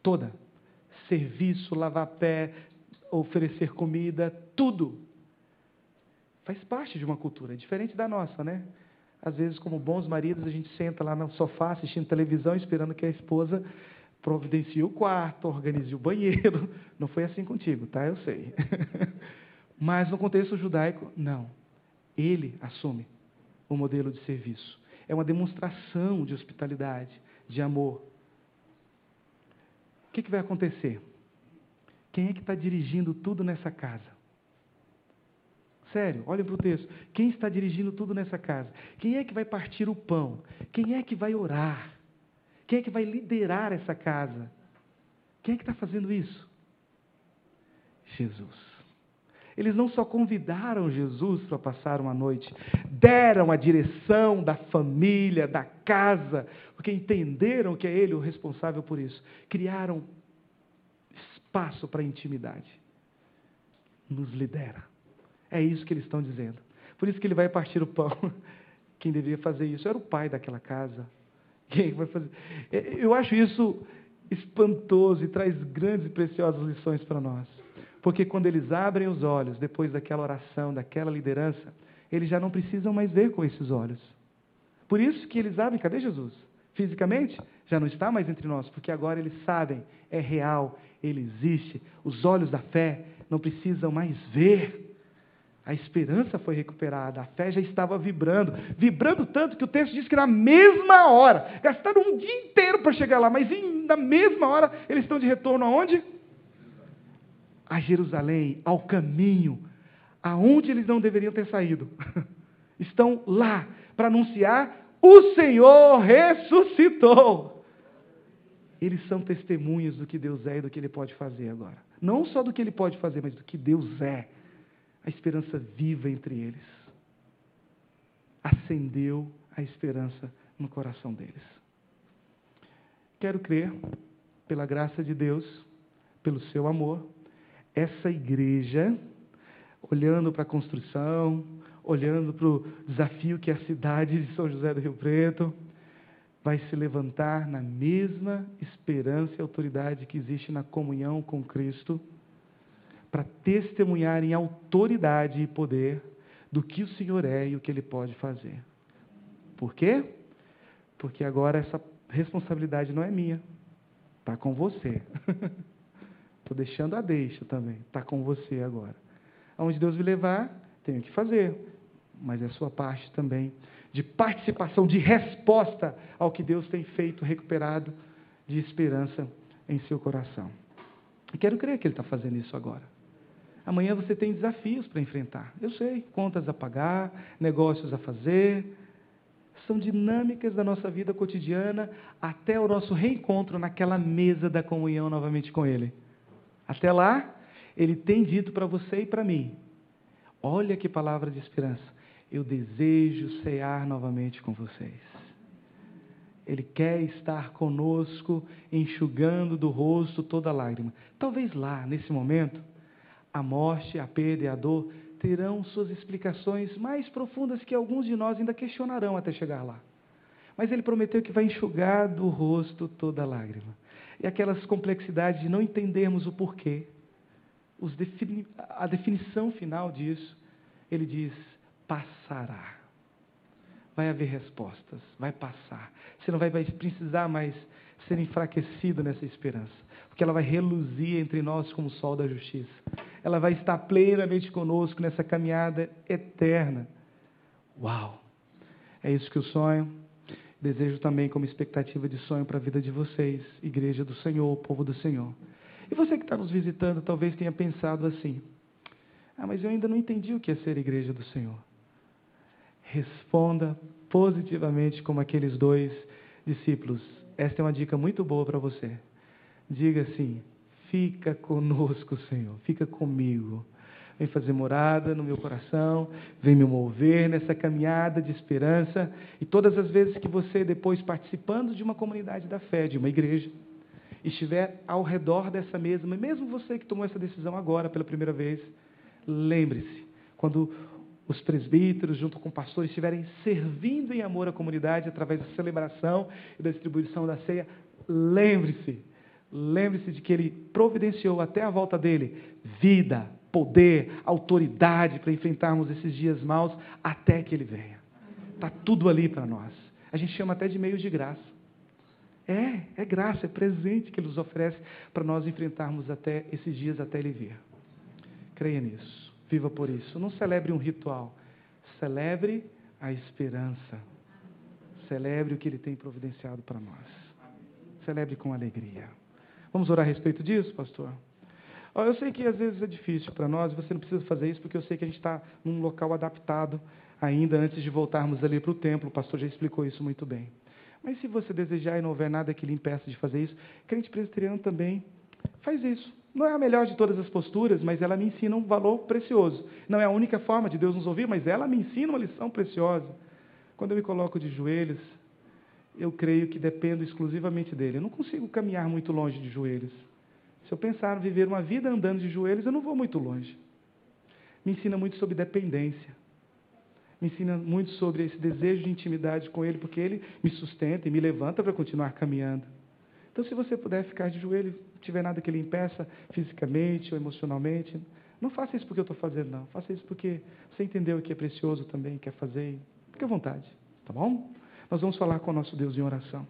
Toda. Serviço, lavar pé, oferecer comida, tudo. Faz parte de uma cultura, é diferente da nossa, né? Às vezes, como bons maridos, a gente senta lá no sofá assistindo televisão, esperando que a esposa providencie o quarto, organize o banheiro. Não foi assim contigo, tá? Eu sei. Mas no contexto judaico, não. Ele assume o modelo de serviço. É uma demonstração de hospitalidade, de amor. O que, que vai acontecer? Quem é que está dirigindo tudo nessa casa? Sério, olhem para o texto. Quem está dirigindo tudo nessa casa? Quem é que vai partir o pão? Quem é que vai orar? Quem é que vai liderar essa casa? Quem é que está fazendo isso? Jesus. Eles não só convidaram Jesus para passar uma noite, deram a direção da família, da casa, porque entenderam que é Ele o responsável por isso. Criaram espaço para a intimidade. Nos lidera. É isso que eles estão dizendo. Por isso que ele vai partir o pão. Quem deveria fazer isso era o pai daquela casa. Quem vai fazer? É, eu acho isso espantoso e traz grandes e preciosas lições para nós. Porque quando eles abrem os olhos, depois daquela oração, daquela liderança, eles já não precisam mais ver com esses olhos. Por isso que eles abrem, cadê Jesus? Fisicamente, já não está mais entre nós, porque agora eles sabem, é real, ele existe. Os olhos da fé não precisam mais ver. A esperança foi recuperada, a fé já estava vibrando, vibrando tanto que o texto diz que na mesma hora, gastaram um dia inteiro para chegar lá, mas em, na mesma hora eles estão de retorno aonde? a Jerusalém, ao caminho, aonde eles não deveriam ter saído. Estão lá para anunciar: o Senhor ressuscitou. Eles são testemunhas do que Deus é e do que Ele pode fazer agora. Não só do que Ele pode fazer, mas do que Deus é. A esperança viva entre eles. Acendeu a esperança no coração deles. Quero crer, pela graça de Deus, pelo seu amor, essa igreja, olhando para a construção, olhando para o desafio que é a cidade de São José do Rio Preto, vai se levantar na mesma esperança e autoridade que existe na comunhão com Cristo, para testemunhar em autoridade e poder do que o Senhor é e o que Ele pode fazer. Por quê? Porque agora essa responsabilidade não é minha, está com você. Estou deixando a deixa também. Está com você agora. Aonde Deus me levar, tenho que fazer. Mas é sua parte também de participação, de resposta ao que Deus tem feito, recuperado de esperança em seu coração. E quero crer que Ele está fazendo isso agora. Amanhã você tem desafios para enfrentar. Eu sei, contas a pagar, negócios a fazer. São dinâmicas da nossa vida cotidiana até o nosso reencontro naquela mesa da comunhão novamente com Ele. Até lá, ele tem dito para você e para mim: olha que palavra de esperança. Eu desejo cear novamente com vocês. Ele quer estar conosco, enxugando do rosto toda lágrima. Talvez lá, nesse momento, a morte, a perda e a dor terão suas explicações mais profundas que alguns de nós ainda questionarão até chegar lá. Mas ele prometeu que vai enxugar do rosto toda lágrima e aquelas complexidades de não entendermos o porquê. Defini a definição final disso, ele diz: passará. Vai haver respostas, vai passar. Você não vai precisar mais ser enfraquecido nessa esperança, porque ela vai reluzir entre nós como o sol da justiça. Ela vai estar plenamente conosco nessa caminhada eterna. Uau! É isso que eu sonho. Desejo também como expectativa de sonho para a vida de vocês, igreja do Senhor, povo do Senhor. E você que está nos visitando, talvez tenha pensado assim: ah, mas eu ainda não entendi o que é ser igreja do Senhor. Responda positivamente como aqueles dois discípulos. Esta é uma dica muito boa para você. Diga assim: fica conosco, Senhor, fica comigo vem fazer morada no meu coração, vem me mover nessa caminhada de esperança. E todas as vezes que você, depois participando de uma comunidade da fé, de uma igreja, estiver ao redor dessa mesma, mesmo você que tomou essa decisão agora pela primeira vez, lembre-se, quando os presbíteros, junto com pastores, estiverem servindo em amor à comunidade através da celebração e da distribuição da ceia, lembre-se, lembre-se de que Ele providenciou até a volta dele vida, poder, autoridade para enfrentarmos esses dias maus até que Ele venha. Está tudo ali para nós. A gente chama até de meio de graça. É, é graça, é presente que Ele nos oferece para nós enfrentarmos até esses dias até Ele vir. Creia nisso. Viva por isso. Não celebre um ritual. Celebre a esperança. Celebre o que Ele tem providenciado para nós. Celebre com alegria. Vamos orar a respeito disso, pastor? Eu sei que às vezes é difícil para nós, você não precisa fazer isso, porque eu sei que a gente está num local adaptado ainda antes de voltarmos ali para o templo. O pastor já explicou isso muito bem. Mas se você desejar e não houver nada que lhe impeça de fazer isso, crente presbiteriano também faz isso. Não é a melhor de todas as posturas, mas ela me ensina um valor precioso. Não é a única forma de Deus nos ouvir, mas ela me ensina uma lição preciosa. Quando eu me coloco de joelhos, eu creio que dependo exclusivamente dele. Eu não consigo caminhar muito longe de joelhos. Se eu pensar em viver uma vida andando de joelhos, eu não vou muito longe. Me ensina muito sobre dependência. Me ensina muito sobre esse desejo de intimidade com Ele, porque Ele me sustenta e me levanta para continuar caminhando. Então, se você puder ficar de joelho, tiver nada que lhe impeça, fisicamente ou emocionalmente, não faça isso porque eu estou fazendo, não. Faça isso porque você entendeu que é precioso também, quer fazer. Fique à vontade, tá bom? Nós vamos falar com o nosso Deus em oração.